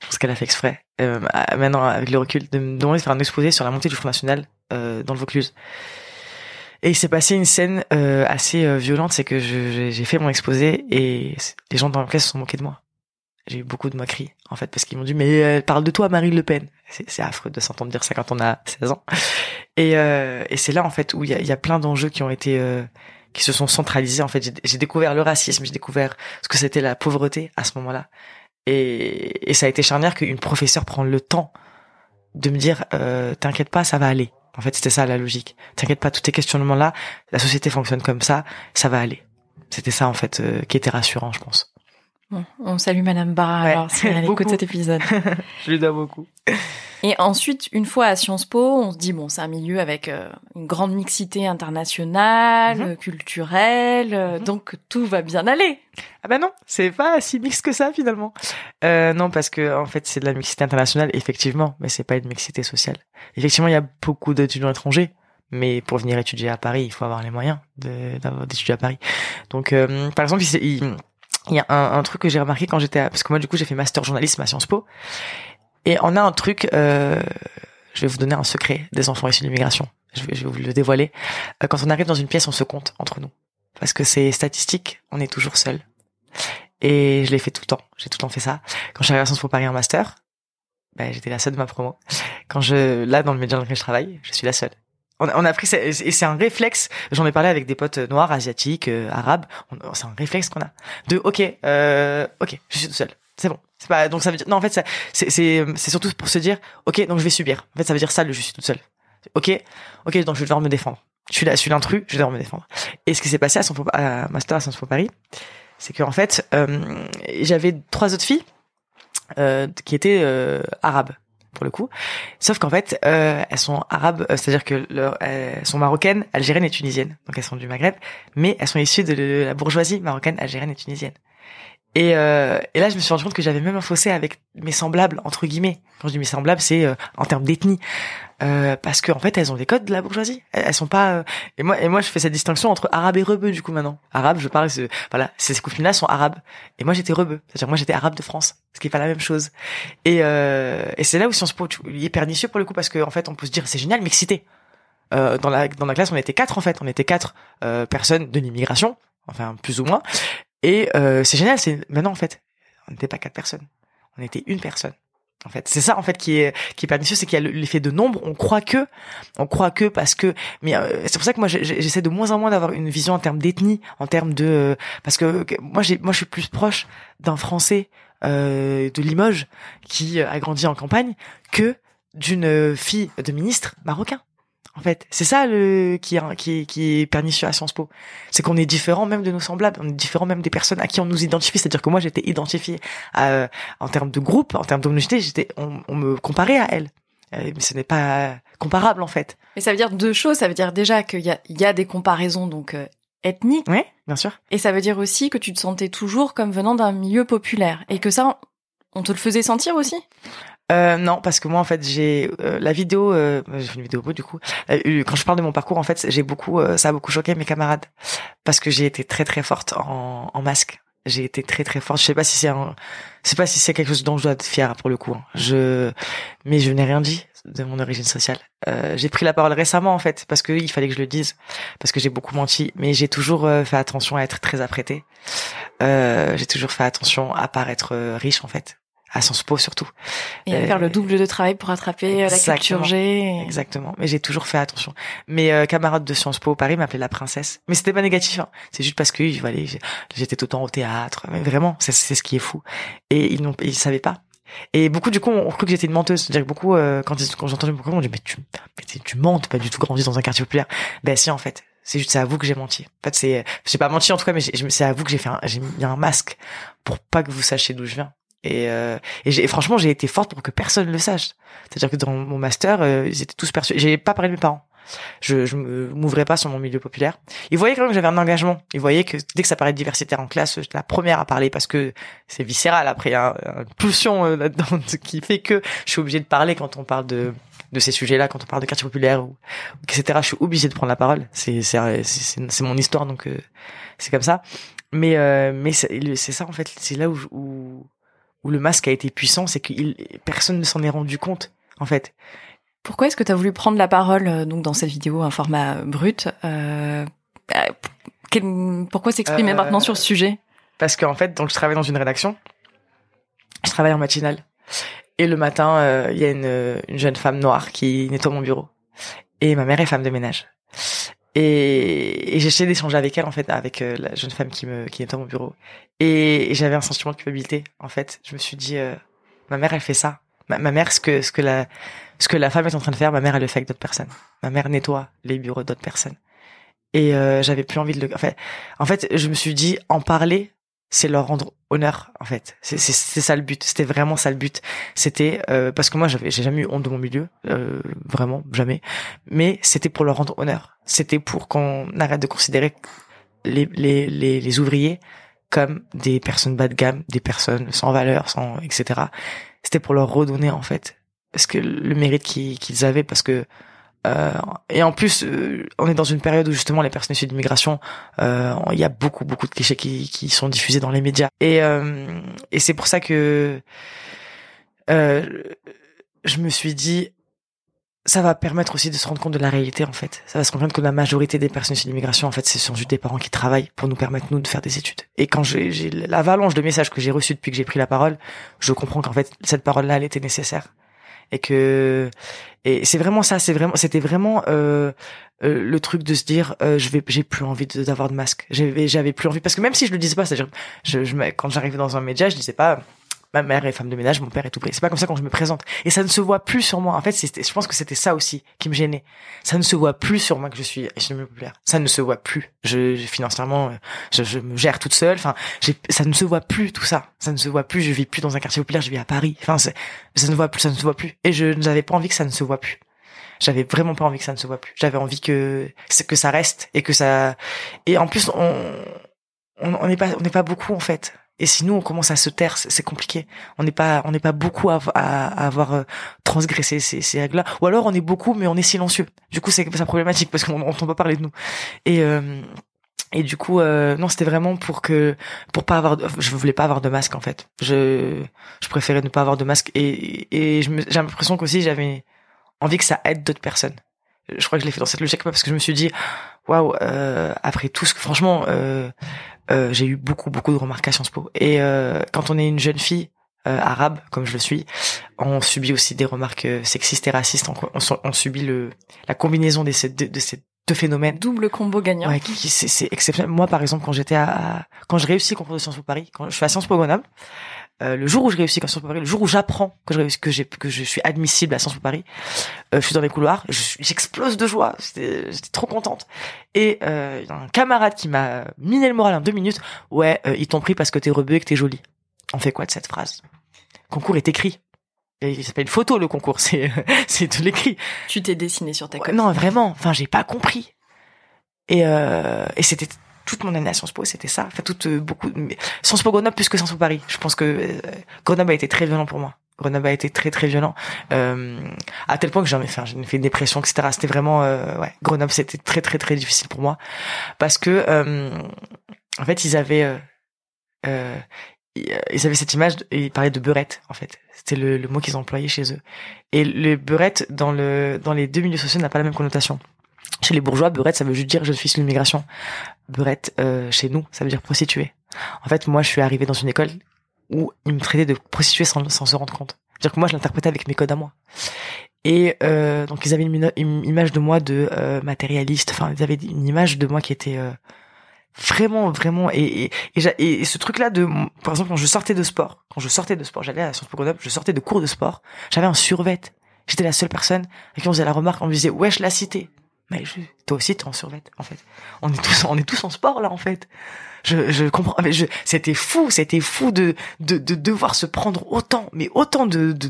je pense qu'elle a fait exprès, euh, maintenant avec le recul, de me demander de faire un exposé sur la montée du Front National euh, dans le Vaucluse. Et il s'est passé une scène euh, assez euh, violente, c'est que j'ai fait mon exposé et les gens dans la classe se sont moqués de moi. J'ai eu beaucoup de moqueries, en fait, parce qu'ils m'ont dit, mais euh, parle de toi, Marine Le Pen. C'est affreux de s'entendre dire ça quand on a 16 ans. Et, et c'est là, en fait, où il y a, y a, plein d'enjeux qui ont été... qui se sont centralisés, en fait. J'ai découvert le racisme, j'ai découvert ce que c'était la pauvreté à ce moment-là. Et, et ça a été charnière qu'une professeure prend le temps de me dire euh, t'inquiète pas, ça va aller. En fait, c'était ça la logique. T'inquiète pas, tous tes questionnements là, la société fonctionne comme ça, ça va aller. C'était ça en fait euh, qui était rassurant, je pense. Bon, on salue Madame Barra alors si elle écoute cet épisode. *laughs* je lui dois beaucoup. Et ensuite, une fois à Sciences Po, on se dit bon, c'est un milieu avec euh, une grande mixité internationale, mhm. culturelle, euh, mhm. donc tout va bien aller. Ah bah non, c'est pas si mixte que ça finalement. Euh, non, parce que en fait, c'est de la mixité internationale effectivement, mais c'est pas une mixité sociale. Effectivement, il y a beaucoup d'étudiants étrangers, mais pour venir étudier à Paris, il faut avoir les moyens d'étudier à Paris. Donc, euh, par exemple, il, il y a un, un truc que j'ai remarqué quand j'étais, parce que moi du coup j'ai fait master journalisme à Sciences Po, et on a un truc, euh, je vais vous donner un secret des enfants issus de l'immigration. Je vais, je vais vous le dévoiler. Euh, quand on arrive dans une pièce, on se compte entre nous. Parce que c'est statistique, on est toujours seul. Et je l'ai fait tout le temps. J'ai tout le temps fait ça. Quand je suis arrivé à Sciences Po Paris en master, ben, j'étais la seule de ma promo. Quand je, là, dans le média dans lequel je travaille, je suis la seule. On, a pris, et c'est un réflexe. J'en ai parlé avec des potes noirs, asiatiques, euh, arabes. C'est un réflexe qu'on a. De, ok, euh, ok, je suis tout seul. C'est bon. C'est pas donc ça veut dire non en fait c'est c'est c'est surtout pour se dire ok donc je vais subir. En fait ça veut dire ça le je suis toute seule. Ok ok donc je vais devoir me défendre. Je suis là, je suis l'intrus, je vais devoir me défendre. Et ce qui s'est passé à son à master à Sciences Po Paris, c'est que en fait euh, j'avais trois autres filles euh, qui étaient euh, arabes pour le coup. Sauf qu'en fait, euh, elles sont arabes, euh, c'est-à-dire que leur, elles sont marocaines, algériennes et tunisiennes. Donc elles sont du Maghreb, mais elles sont issues de la bourgeoisie marocaine, algérienne et tunisienne. Et, euh, et là, je me suis rendu compte que j'avais même un fossé avec mes semblables entre guillemets. Quand je dis mes semblables, c'est euh, en termes d'ethnie, euh, parce qu'en en fait, elles ont des codes de la bourgeoisie. Elles, sont pas. euh, Et moi, et moi, je fais cette distinction entre arabe et rebeu du coup maintenant. Arabe, je parle. Voilà, ces copines-là sont arabes. Et moi, j'étais rebeu. C'est-à-dire, moi, j'étais arabe de France, ce qui est pas la même chose. Et, euh, et c'est là où Sciences Po, il est pernicieux pour le coup parce qu'en fait, on peut se dire c'est génial, mixité. Euh, dans la dans la classe, on était quatre en fait. On était quatre personnes de l'immigration, enfin plus ou moins. Et euh, c'est génial. C'est maintenant en fait, on n'était pas quatre personnes. On était une personne. En fait, c'est ça en fait qui est qui est pernicieux, c'est qu'il y a le- l'effet de nombre. On croit que, on croit que parce que, mais euh, c'est pour ça que moi j'essaie de moins en moins d'avoir une vision en termes d'ethnie, en termes de, euh, parce que moi j'ai, moi je suis plus proche d'un Français euh, de Limoges qui euh, a grandi en campagne que d'une fille de ministre marocain. En fait, c'est ça le qui est qui est, qui est pernicieux à Sciences Po, c'est qu'on est différent même de nos semblables, on est différent même des personnes à qui on nous identifie. C'est-à-dire que moi j'étais identifié à, en termes de groupe, en termes d'homogénéité, j'étais, on, on me comparait à elle. Euh, mais ce n'est pas comparable en fait. Mais ça veut dire deux choses. Ça veut dire déjà qu'il y a, il y a des comparaisons donc euh, ethniques, Oui, bien sûr. et ça veut dire aussi que tu te sentais toujours comme venant d'un milieu populaire et que ça, on te le faisait sentir aussi? Euh, non, parce que moi en fait j'ai euh, la vidéo, euh, j'ai fait une vidéo beau du coup. Euh, quand je parle de mon parcours en fait, j'ai beaucoup, euh, ça a beaucoup choqué mes camarades parce que j'ai été très très forte en, en masque. J'ai été très très forte. Je sais pas si c'est je sais pas si c'est quelque chose dont je dois être fière pour le coup. hein. Je, mais je n'ai rien dit de mon origine sociale. Euh, j'ai pris la parole récemment en fait parce que il fallait que je le dise parce que j'ai beaucoup menti. Mais j'ai toujours fait attention à être très apprêtée. J'ai toujours fait attention à paraître riche en fait, à Sciences Po surtout. Et à Euh, faire le double de travail pour attraper euh, la culture G. Exactement. Mais j'ai toujours fait attention. Mes euh, camarades de Sciences Po Paris m'appelaient la princesse. Mais c'était pas négatif. Hein. C'est juste parce que voilà, j'étais tout le temps au théâtre. Mais vraiment, c'est ce qui est fou. Et ils n'ont, ils savaient pas. Et beaucoup du coup ont cru que j'étais une menteuse. C'est-à-dire que beaucoup euh, quand, quand j'ai entendu mon prénom, on dit mais tu, mais t'es- tu mens, t'as pas du tout grandi dans un quartier populaire. Ben si en fait. C'est juste c'est à vous que j'ai menti. En fait c'est, j'ai pas menti en tout cas, mais c'est à vous que j'ai fait, j'ai mis un masque pour pas que vous sachiez d'où je viens. Et, euh, et, et franchement, j'ai été forte pour que personne le sache. C'est-à-dire que dans mon master, euh, ils étaient tous persuadés. J'ai pas parlé de mes parents. Je, je m'ouvrais pas sur mon milieu populaire. Ils voyaient quand même que j'avais un engagement. Ils voyaient que dès que ça parlait de diversité en classe, j'étais la première à parler parce que c'est viscéral. Après, il y a un- une pulsion euh, là-dedans *laughs* qui fait que je suis obligée de parler quand on parle de de ces sujets-là, quand on parle de quartier populaire ou etc. Je suis obligée de prendre la parole. C'est c'est c'est mon histoire donc euh, c'est comme ça. Mais euh, mais c'est c'est ça en fait. C'est là où où où le masque a été puissant, c'est que personne ne s'en est rendu compte en fait. Pourquoi est-ce que tu as voulu prendre la parole euh, donc dans cette vidéo, un format euh, brut euh, euh, quel- Pourquoi s'exprimer Euh, maintenant sur ce sujet? Parce qu'en fait, donc je travaille dans une rédaction. Je travaille en matinale. Et le matin, euh, il y a une, une jeune femme noire qui nettoie mon bureau. Et ma mère est femme de ménage. Et, et j'ai essayé d'échanger avec elle, en fait, avec euh, la jeune femme qui me qui nettoie mon bureau. Et, j'avais un sentiment de culpabilité, en fait. Je me suis dit, euh, ma mère, elle fait ça. Ma, mère, ce que ce que la ce que la femme est en train de faire, ma mère, elle le fait avec d'autres personnes. Ma mère nettoie les bureaux d'autres personnes. Et euh, j'avais plus envie de le. En fait, en fait, je me suis dit, en parler, c'est leur rendre honneur en fait. C'est ça le but. C'était vraiment ça le but. C'était euh, parce que moi j'avais j'ai jamais eu honte de mon milieu euh, vraiment jamais. Mais c'était pour leur rendre honneur. C'était pour qu'on arrête de considérer les les les, les ouvriers comme des personnes bas de gamme des personnes sans valeur sans etc c'était pour leur redonner en fait parce que le mérite qu'ils qu'ils avaient parce que euh, et en plus, euh, on est dans une période où justement les personnes issues d'immigration, euh, il y a beaucoup beaucoup de clichés qui, qui sont diffusés dans les médias. Et, euh, et c'est pour ça que euh, je me suis dit, ça va permettre aussi de se rendre compte de la réalité en fait. Ça va se rendre compte que la majorité des personnes issues d'immigration, en fait, ce sont juste des parents qui travaillent pour nous permettre nous de faire des études. Et quand j'ai l'avalanche de messages que j'ai reçus depuis que j'ai pris la parole, je comprends qu'en fait cette parole-là, elle était nécessaire et que et c'est vraiment ça c'est vraiment c'était vraiment euh, euh, le truc de se dire euh, je vais j'ai plus envie de- d'avoir de masque j'avais j'avais plus envie parce que même si je le disais pas c'est-à-dire je, je me- quand j'arrivais dans un média je disais pas ma mère est femme de ménage mon père est tout près c'est pas comme ça quand je me présente. Et ça ne se voit plus sur moi. En fait je pense que c'était ça aussi qui me gênait. Ça ne se voit plus sur moi que je suis milieu populaire ça ne se voit plus. Je, financièrement euh, je, je me gère toute seule. Enfin ça ne se voit plus tout ça. Ça ne se voit plus. Je vis plus dans un quartier populaire. Je vis à Paris. Enfin ça ne voit plus ça ne se voit plus. Et je n'avais pas envie que ça ne se voit plus. J'avais vraiment pas envie que ça ne se voit plus. J'avais envie que que ça reste et que ça et en plus on on n'est pas on n'est pas beaucoup en fait Et si nous on commence à se taire, c'est compliqué. On n'est pas, on n'est pas beaucoup à, à, avoir euh, transgressé ces, ces règles-là. Ou alors on est beaucoup, mais on est silencieux. Du coup, c'est problématique parce qu'on n'entend pas parler de nous. Et euh, et du coup, euh, non, c'était vraiment pour que, pour pas avoir, je voulais pas avoir de masque en fait. Je, je préférais ne pas avoir de masque et et j'ai l'impression qu'aussi j'avais envie que ça aide d'autres personnes. Je crois que je l'ai fait dans cette logique parce que je me suis dit, waouh, euh, après tout ce que, franchement, euh, euh, j'ai eu beaucoup beaucoup de remarques à Sciences Po. Et euh, quand on est une jeune fille euh, arabe comme je le suis, on subit aussi des remarques euh, sexistes et racistes. On, on, subit le la combinaison de ces de, de ces deux phénomènes. Double combo gagnant. Ouais, c'est exceptionnel. Moi, par exemple, quand j'étais à, quand je réussis concours de Sciences Po Paris, quand je suis à Sciences Po Grenoble, euh, le jour où je réussis Sciences Po Paris, le jour où j'apprends que je réussis, que j'ai que je suis admissible à Sciences Po Paris, euh, je suis dans les couloirs, j'explose de joie, j'étais trop contente. Et euh, il y a un camarade qui m'a miné le moral en deux minutes. Ouais, euh, ils t'ont pris parce que t'es rebeu et que t'es jolie. On fait quoi de cette phrase? Le concours est écrit. Pas une photo le concours, *laughs* c'est c'est de l'écrit. Tu t'es dessiné sur ta copie. non, vraiment. Enfin, j'ai pas compris. Et euh, et c'était toute mon année à Sciences Po, c'était ça. Enfin, toute euh, beaucoup. Sciences Po Grenoble plus que Sciences Po Paris. Je pense que euh, Grenoble a été très violent pour moi. Grenoble a été très très violent euh, à tel point que j'en ai fait j'ai fait une dépression etc c'était vraiment euh, ouais Grenoble c'était très très très difficile pour moi parce que euh, en fait ils avaient euh, ils avaient cette image ils parlaient de beurette en fait c'était le, le mot qu'ils employaient chez eux et le beurette dans le dans les deux milieux sociaux n'a pas la même connotation chez les bourgeois, beurette, ça veut juste dire je suis sur l'immigration. Beurette, euh, chez nous, ça veut dire prostituée. En fait, moi, je suis arrivé dans une école où ils me traitaient de prostituée sans, sans se rendre compte. C'est-à-dire que moi, je l'interprétais avec mes codes à moi. Et euh, donc, ils avaient une, image de moi de euh, matérialiste. Enfin, ils avaient une image de moi qui était euh, vraiment, vraiment. Et, et, et, ce truc-là de, par exemple, quand je sortais de sport, quand je sortais de sport, j'allais à la Sciences Po Grenoble, je sortais de cours de sport, j'avais un survêt. J'étais la seule personne à qui on faisait la remarque, on me disait wesh la cité mais je, toi aussi t'es en survêt en fait. On est tous on est tous en sport là en fait. Je, je comprends mais je c'était fou, c'était fou de, de de devoir se prendre autant mais autant de de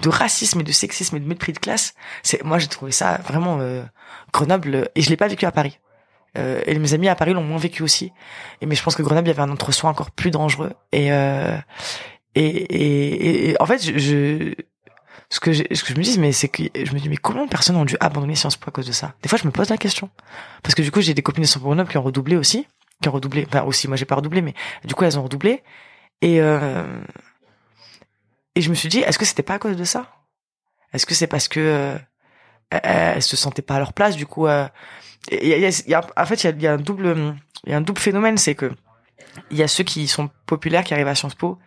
de, racisme et de sexisme et de mépris de classe. C'est moi j'ai trouvé ça vraiment euh, Grenoble et je l'ai pas vécu à Paris. Euh, et mes amis à Paris l'ont moins vécu aussi. Et mais je pense que Grenoble il y avait un entre-soi encore plus dangereux et euh, et, et, et, en fait je ce que, ce que je me dis, mais c'est que je me dis, mais combien de personnes ont dû abandonner Sciences Po à cause de ça? Des fois, je me pose la question. Parce que du coup, j'ai des copines de Sciences Po qui ont redoublé aussi, qui ont redoublé, enfin aussi, moi j'ai pas redoublé, mais du coup, elles ont redoublé. Et, euh, et je me suis dit, est-ce que c'était pas à cause de ça? Est-ce que c'est parce que euh, elles se sentaient pas à leur place Du coup, euh, y a, y a, en fait, il y a, y a un double, il y a un double phénomène, c'est que il y a ceux qui sont populaires, qui arrivent à Sciences Po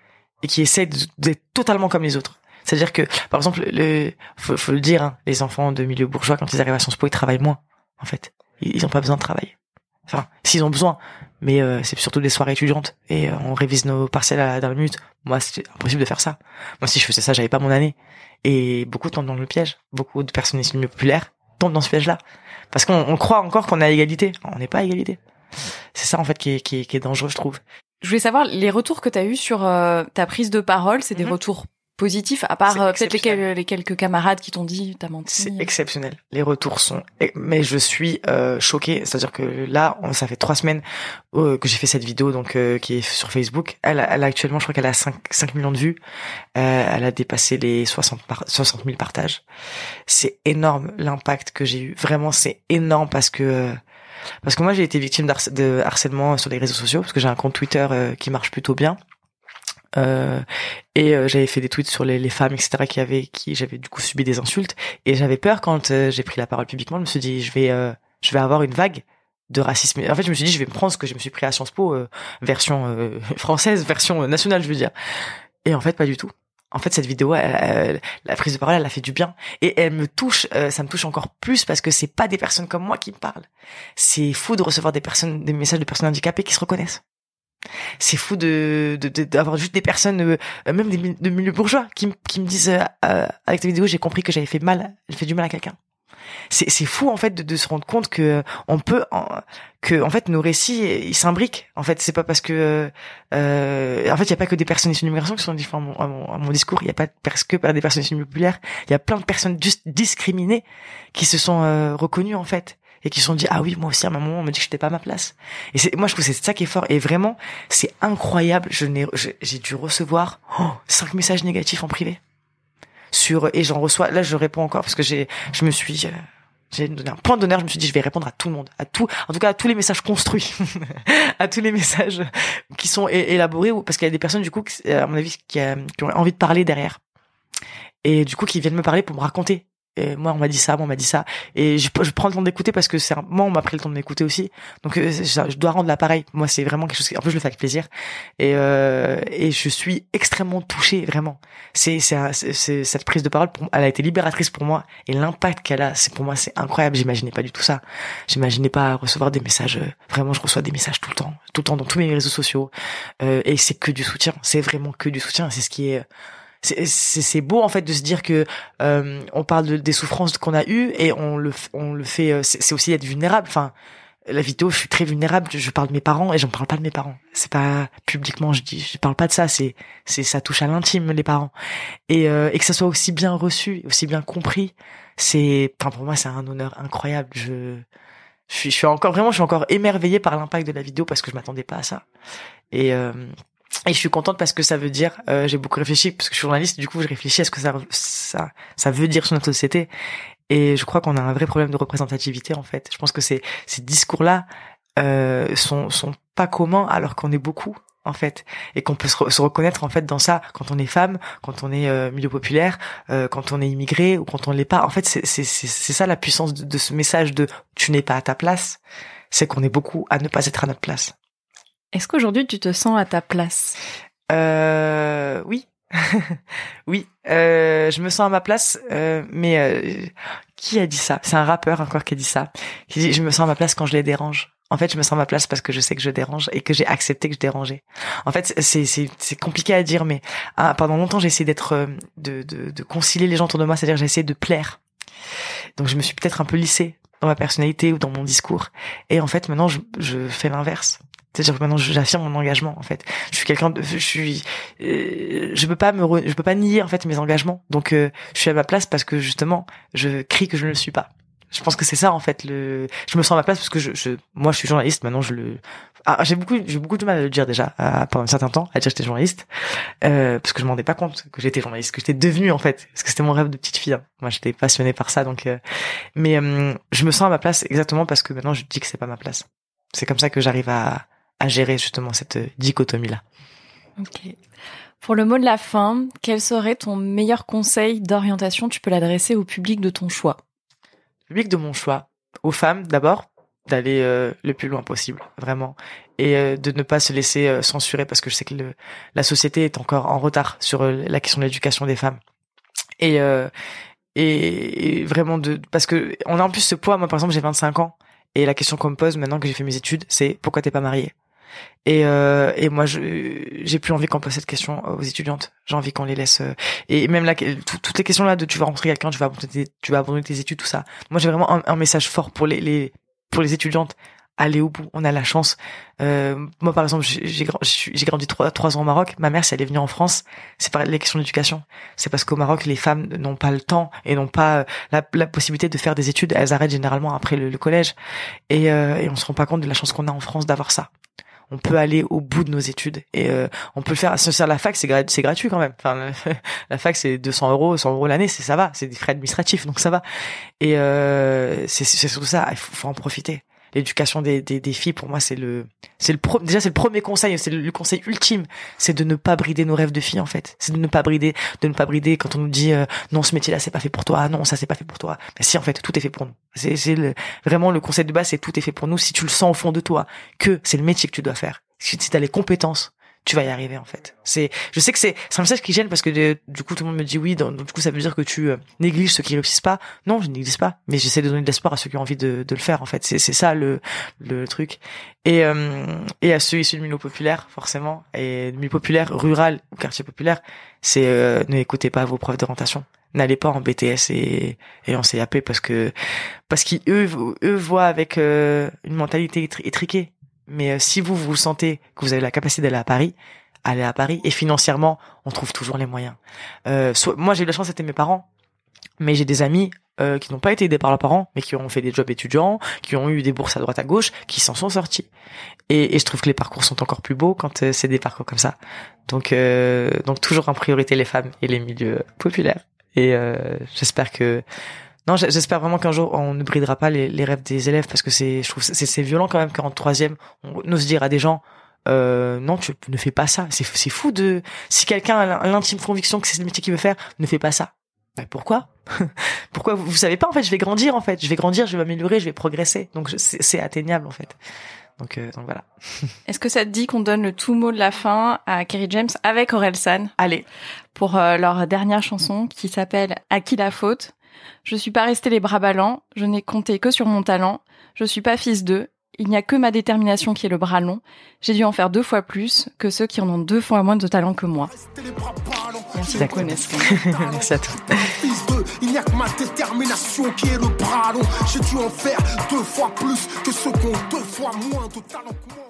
et qui essaient d'être totalement comme les autres. C'est-à-dire que, par exemple, le, faut, faut le dire, hein, les enfants de milieu bourgeois, quand ils arrivent à Sciences Po, ils travaillent moins, en fait. Ils n'ont pas besoin de travailler. Enfin, s'ils ont besoin, mais euh, c'est surtout des soirées étudiantes et euh, on révise nos partiels à la dernière minute. Moi, c'est impossible de faire ça. Moi, si je faisais ça, j'avais pas mon année. Et beaucoup tombent dans le piège. Beaucoup de personnes issues milieu populaire tombent dans ce piège-là. Parce qu'on croit encore qu'on est à égalité. On n'est pas à égalité. C'est ça, en fait, qui est, qui, est, qui est dangereux, je trouve. Je voulais savoir, les retours que tu as eu sur euh, ta prise de parole, c'est des mhm. retours positif, à part euh, peut-être les, quelques camarades qui t'ont dit t'as menti. C'est exceptionnel. Les retours sont, mais je suis euh, choquée. C'est-à-dire que là, ça fait trois semaines euh, que j'ai fait cette vidéo, donc euh, qui est sur Facebook. Elle, elle a actuellement, je crois qu'elle a 5, 5 millions de vues. elle a dépassé les 60 par, 60 000 partages. C'est énorme l'impact que j'ai eu. Vraiment, c'est énorme parce que parce que moi j'ai été victime de harcèlement sur les réseaux sociaux parce que j'ai un compte Twitter qui marche plutôt bien euh, et euh, j'avais fait des tweets sur les, les, femmes, etc., qui avaient, qui j'avais du coup subi des insultes. Et j'avais peur quand euh, j'ai pris la parole publiquement. Je me suis dit, je vais, je vais avoir une vague de racisme. En fait, je me suis dit, je vais me prendre ce que je me suis pris à Sciences Po, version *laughs* française, version nationale, je veux dire. Et en fait, pas du tout. En fait, cette vidéo, la prise de parole, elle a fait du bien et elle me touche. ça me touche encore plus parce que c'est pas des personnes comme moi qui me parlent. C'est fou de recevoir des personnes, des messages de personnes handicapées qui se reconnaissent. C'est fou de d'avoir juste des personnes, euh, même des, de milieu bourgeois, qui, qui me disent euh, euh, avec ta vidéo j'ai compris que j'avais fait mal, j'ai fait du mal à quelqu'un. C'est fou en fait de, de, se rendre compte que on peut que en fait nos récits ils s'imbriquent. En fait c'est pas parce que euh, en fait il y a pas que des personnes issues de l'immigration qui sont différentes à mon, à mon, discours. Il y a pas parce que pas des personnes issues populaires. Il y a plein de personnes juste discriminées qui se sont reconnues en fait et qui se sont dit ah oui moi aussi à un moment on me dit que j'étais pas à ma place. Et c'est moi je trouve c'est ça qui est fort. Et vraiment c'est incroyable. Je n'ai j'ai dû recevoir oh, cinq messages négatifs en privé. Sur et j'en reçois là je réponds encore parce que j'ai je me suis euh, j'ai donné un point d'honneur, je me suis dit je vais répondre à tout le monde, à tout, en tout cas à tous les messages construits, *laughs* à tous les messages qui sont élaborés, parce qu'il y a des personnes du coup, à mon avis, euh, qui ont envie de parler derrière, et du coup qui viennent me parler pour me raconter et moi on m'a dit ça, moi on m'a dit ça, et je, prends le temps d'écouter parce que c'est moi on m'a pris le temps de m'écouter aussi, donc je, euh, je, dois rendre l'appareil. Moi c'est vraiment quelque chose. Qui, en plus je le fais avec plaisir, et euh, et je suis extrêmement touché vraiment. C'est c'est cette prise de parole, elle a été libératrice pour moi, et l'impact qu'elle a, c'est pour moi c'est incroyable. J'imaginais pas du tout ça. J'imaginais pas recevoir des messages. Euh, vraiment je reçois des messages tout le temps, tout le temps dans tous mes réseaux sociaux, euh, et c'est que du soutien. C'est vraiment que du soutien. C'est ce qui est c'est beau en fait de se dire que euh, on parle de, des souffrances qu'on a eues et on le on le fait euh, c'est aussi être vulnérable. Enfin la vidéo je suis très vulnérable je, parle de mes parents et j'en parle pas de mes parents. C'est pas publiquement je dis je parle pas de ça c'est c'est ça touche à l'intime les parents. Et euh, et que ça soit aussi bien reçu aussi bien compris c'est enfin pour moi c'est un honneur incroyable. Je je suis, je suis encore vraiment je suis encore émerveillé par l'impact de la vidéo parce que je m'attendais pas à ça. Et euh, et je suis contente parce que ça veut dire, euh, j'ai beaucoup réfléchi parce que je suis journaliste, du coup je réfléchis à ce que ça ça ça veut dire sur notre société. Et je crois qu'on a un vrai problème de représentativité en fait. Je pense que ces ces discours-là euh, sont sont pas communs alors qu'on est beaucoup en fait et qu'on peut se, reconnaître en fait dans ça quand on est femme, quand on est euh, milieu populaire, euh, quand on est immigré ou quand on l'est pas. En fait, c'est ça la puissance de, de ce message de tu n'es pas à ta place, c'est qu'on est beaucoup à ne pas être à notre place. Est-ce qu'aujourd'hui tu te sens à ta place? Euh, Oui. *laughs* oui, euh, je me sens à ma place, euh, mais euh, qui a dit ça? C'est un rappeur encore qui a dit ça. Qui dit je me sens à ma place quand je les dérange. En fait, je me sens à ma place parce que je sais que je dérange et que j'ai accepté que je dérangeais. En fait, c'est c'est compliqué à dire, mais ah, pendant longtemps j'ai essayé d'être euh, de, de de concilier les gens autour de moi, c'est-à-dire j'ai essayé de plaire. Donc je me suis peut-être un peu lissée dans ma personnalité ou dans mon discours. Et en fait, maintenant, je, je fais l'inverse. C'est-à-dire que maintenant j'affirme mon engagement en fait. Je suis quelqu'un de je suis euh, je peux pas me je peux pas nier en fait mes engagements. Donc euh, je suis à ma place parce que justement je crie que je ne le suis pas. Je pense que c'est ça en fait le je me sens à ma place parce que je, je moi je suis journaliste maintenant je le ah, j'ai beaucoup j'ai beaucoup de mal à le dire déjà pendant un certain temps à dire que j'étais journaliste euh, parce que je m'en rendais pas compte que j'étais journaliste que j'étais devenue en fait parce que c'était mon rêve de petite fille. Hein. Moi j'étais passionnée par ça donc euh, mais je me sens à ma place exactement parce que maintenant je dis que c'est pas ma place. C'est comme ça que j'arrive à à gérer justement cette dichotomie-là. Ok. Pour le mot de la fin, quel serait ton meilleur conseil d'orientation? Tu peux l'adresser au public de ton choix. public de mon choix, aux femmes d'abord, d'aller euh, le plus loin possible, vraiment, et euh, de ne pas se laisser euh, censurer parce que je sais que le, la société est encore en retard sur la question de l'éducation des femmes. Et, et, et vraiment de parce que on a en plus ce poids. Moi, par exemple, j'ai 25 ans et la question qu'on me pose maintenant que j'ai fait mes études, c'est pourquoi t'es pas mariée? Et, euh, et moi, j'ai plus envie qu'on pose cette question aux étudiantes. J'ai envie qu'on les laisse. Euh, et même là, toutes les questions là de tu vas rencontrer quelqu'un, tu vas abandonner tu vas abandonner tes études, tout ça. Moi, j'ai vraiment un, message fort pour les, les pour les étudiantes. Aller au bout. On a la chance. Euh, moi, par exemple, j'ai grandi trois trois ans au Maroc. Ma mère, si elle est venue en France, c'est pas les questions d'éducation. C'est parce qu'au Maroc, les femmes n'ont pas le temps et n'ont pas euh, la, la, possibilité de faire des études. Elles arrêtent généralement après le, collège. Et, euh, et on se rend pas compte de la chance qu'on a en France d'avoir ça on peut aller au bout de nos études et euh, on peut le faire. Ça, la fac, c'est c'est gratuit quand même. Enfin, *laughs* la fac, c'est 200 euros, 100 euros l'année, c'est ça va. C'est des frais administratifs, donc ça va. Et euh, c'est surtout ça. Il faut, en profiter. L'éducation des, des, des, filles, pour moi, c'est le, c'est le pro, déjà c'est le premier conseil, c'est le, conseil ultime, c'est de ne pas brider nos rêves de filles en fait. C'est de ne pas brider, de ne pas brider quand on nous dit euh, non ce métier-là c'est pas fait pour toi, non ça c'est pas fait pour toi. Mais si en fait tout est fait pour nous. C'est, c'est vraiment le conseil de base, c'est tout est fait pour nous. Si tu le sens au fond de toi que c'est le métier que tu dois faire, si tu as les compétences tu vas y arriver en fait. C'est, je sais que c'est, c'est un message qui gêne parce que du coup tout le monde me dit oui, donc, du coup ça veut dire que tu euh, négliges ceux qui réussissent pas. Non, je néglige pas, mais j'essaie de donner de l'espoir à ceux qui ont envie de, de le faire en fait. C'est, c'est ça le, le truc. Et euh, et à ceux issus du milieu populaire forcément et du milieu populaire rural ou quartier populaire, c'est euh, ne écoutez pas vos profs d'orientation. N'allez pas en BTS et, et en CAP parce que parce qu'ils eux, eux voient avec une mentalité étriquée mais euh, si vous vous sentez que vous avez la capacité d'aller à Paris, allez à Paris. Et financièrement, on trouve toujours les moyens. Euh, moi, j'ai eu la chance, c'était mes parents. Mais j'ai des amis euh, qui n'ont pas été aidés par leurs parents, mais qui ont fait des jobs étudiants, qui ont eu des bourses à droite à gauche, qui s'en sont sortis. Et, et, je trouve que les parcours sont encore plus beaux quand euh, c'est des parcours comme ça. Donc, euh, donc toujours en priorité les femmes et les milieux populaires. Et j'espère que non, j'espère vraiment qu'un jour on ne bridera pas les, les, rêves des élèves parce que c'est, je trouve, c'est violent quand même qu'en troisième on ose dire à des gens euh, non, tu ne fais pas ça. C'est fou de si quelqu'un a l'intime conviction que c'est le métier qu'il veut faire, ne fais pas ça. Mais pourquoi? *laughs* Pourquoi vous, vous savez pas en fait? Je vais grandir en fait. Je vais grandir, je vais m'améliorer, je vais progresser. Donc c'est atteignable en fait. Donc, euh, donc voilà. *laughs* Est-ce que ça te dit qu'on donne le tout mot de la fin à Kerry James avec Aurel San Allez. Pour euh, leur dernière chanson qui s'appelle À qui la faute? Je suis pas resté les bras ballants, je n'ai compté que sur mon talent, je suis pas fils d'eux, il n'y a que ma détermination qui est le bras long. J'ai dû en faire deux fois plus que ceux qui en ont deux fois moins de talent que moi. Merci beaucoup, *laughs* Merci à toi. Il n'y a que ma détermination qui est le bras long. J'ai dû en faire deux fois plus que ceux qui ont deux fois moins de talent que moi.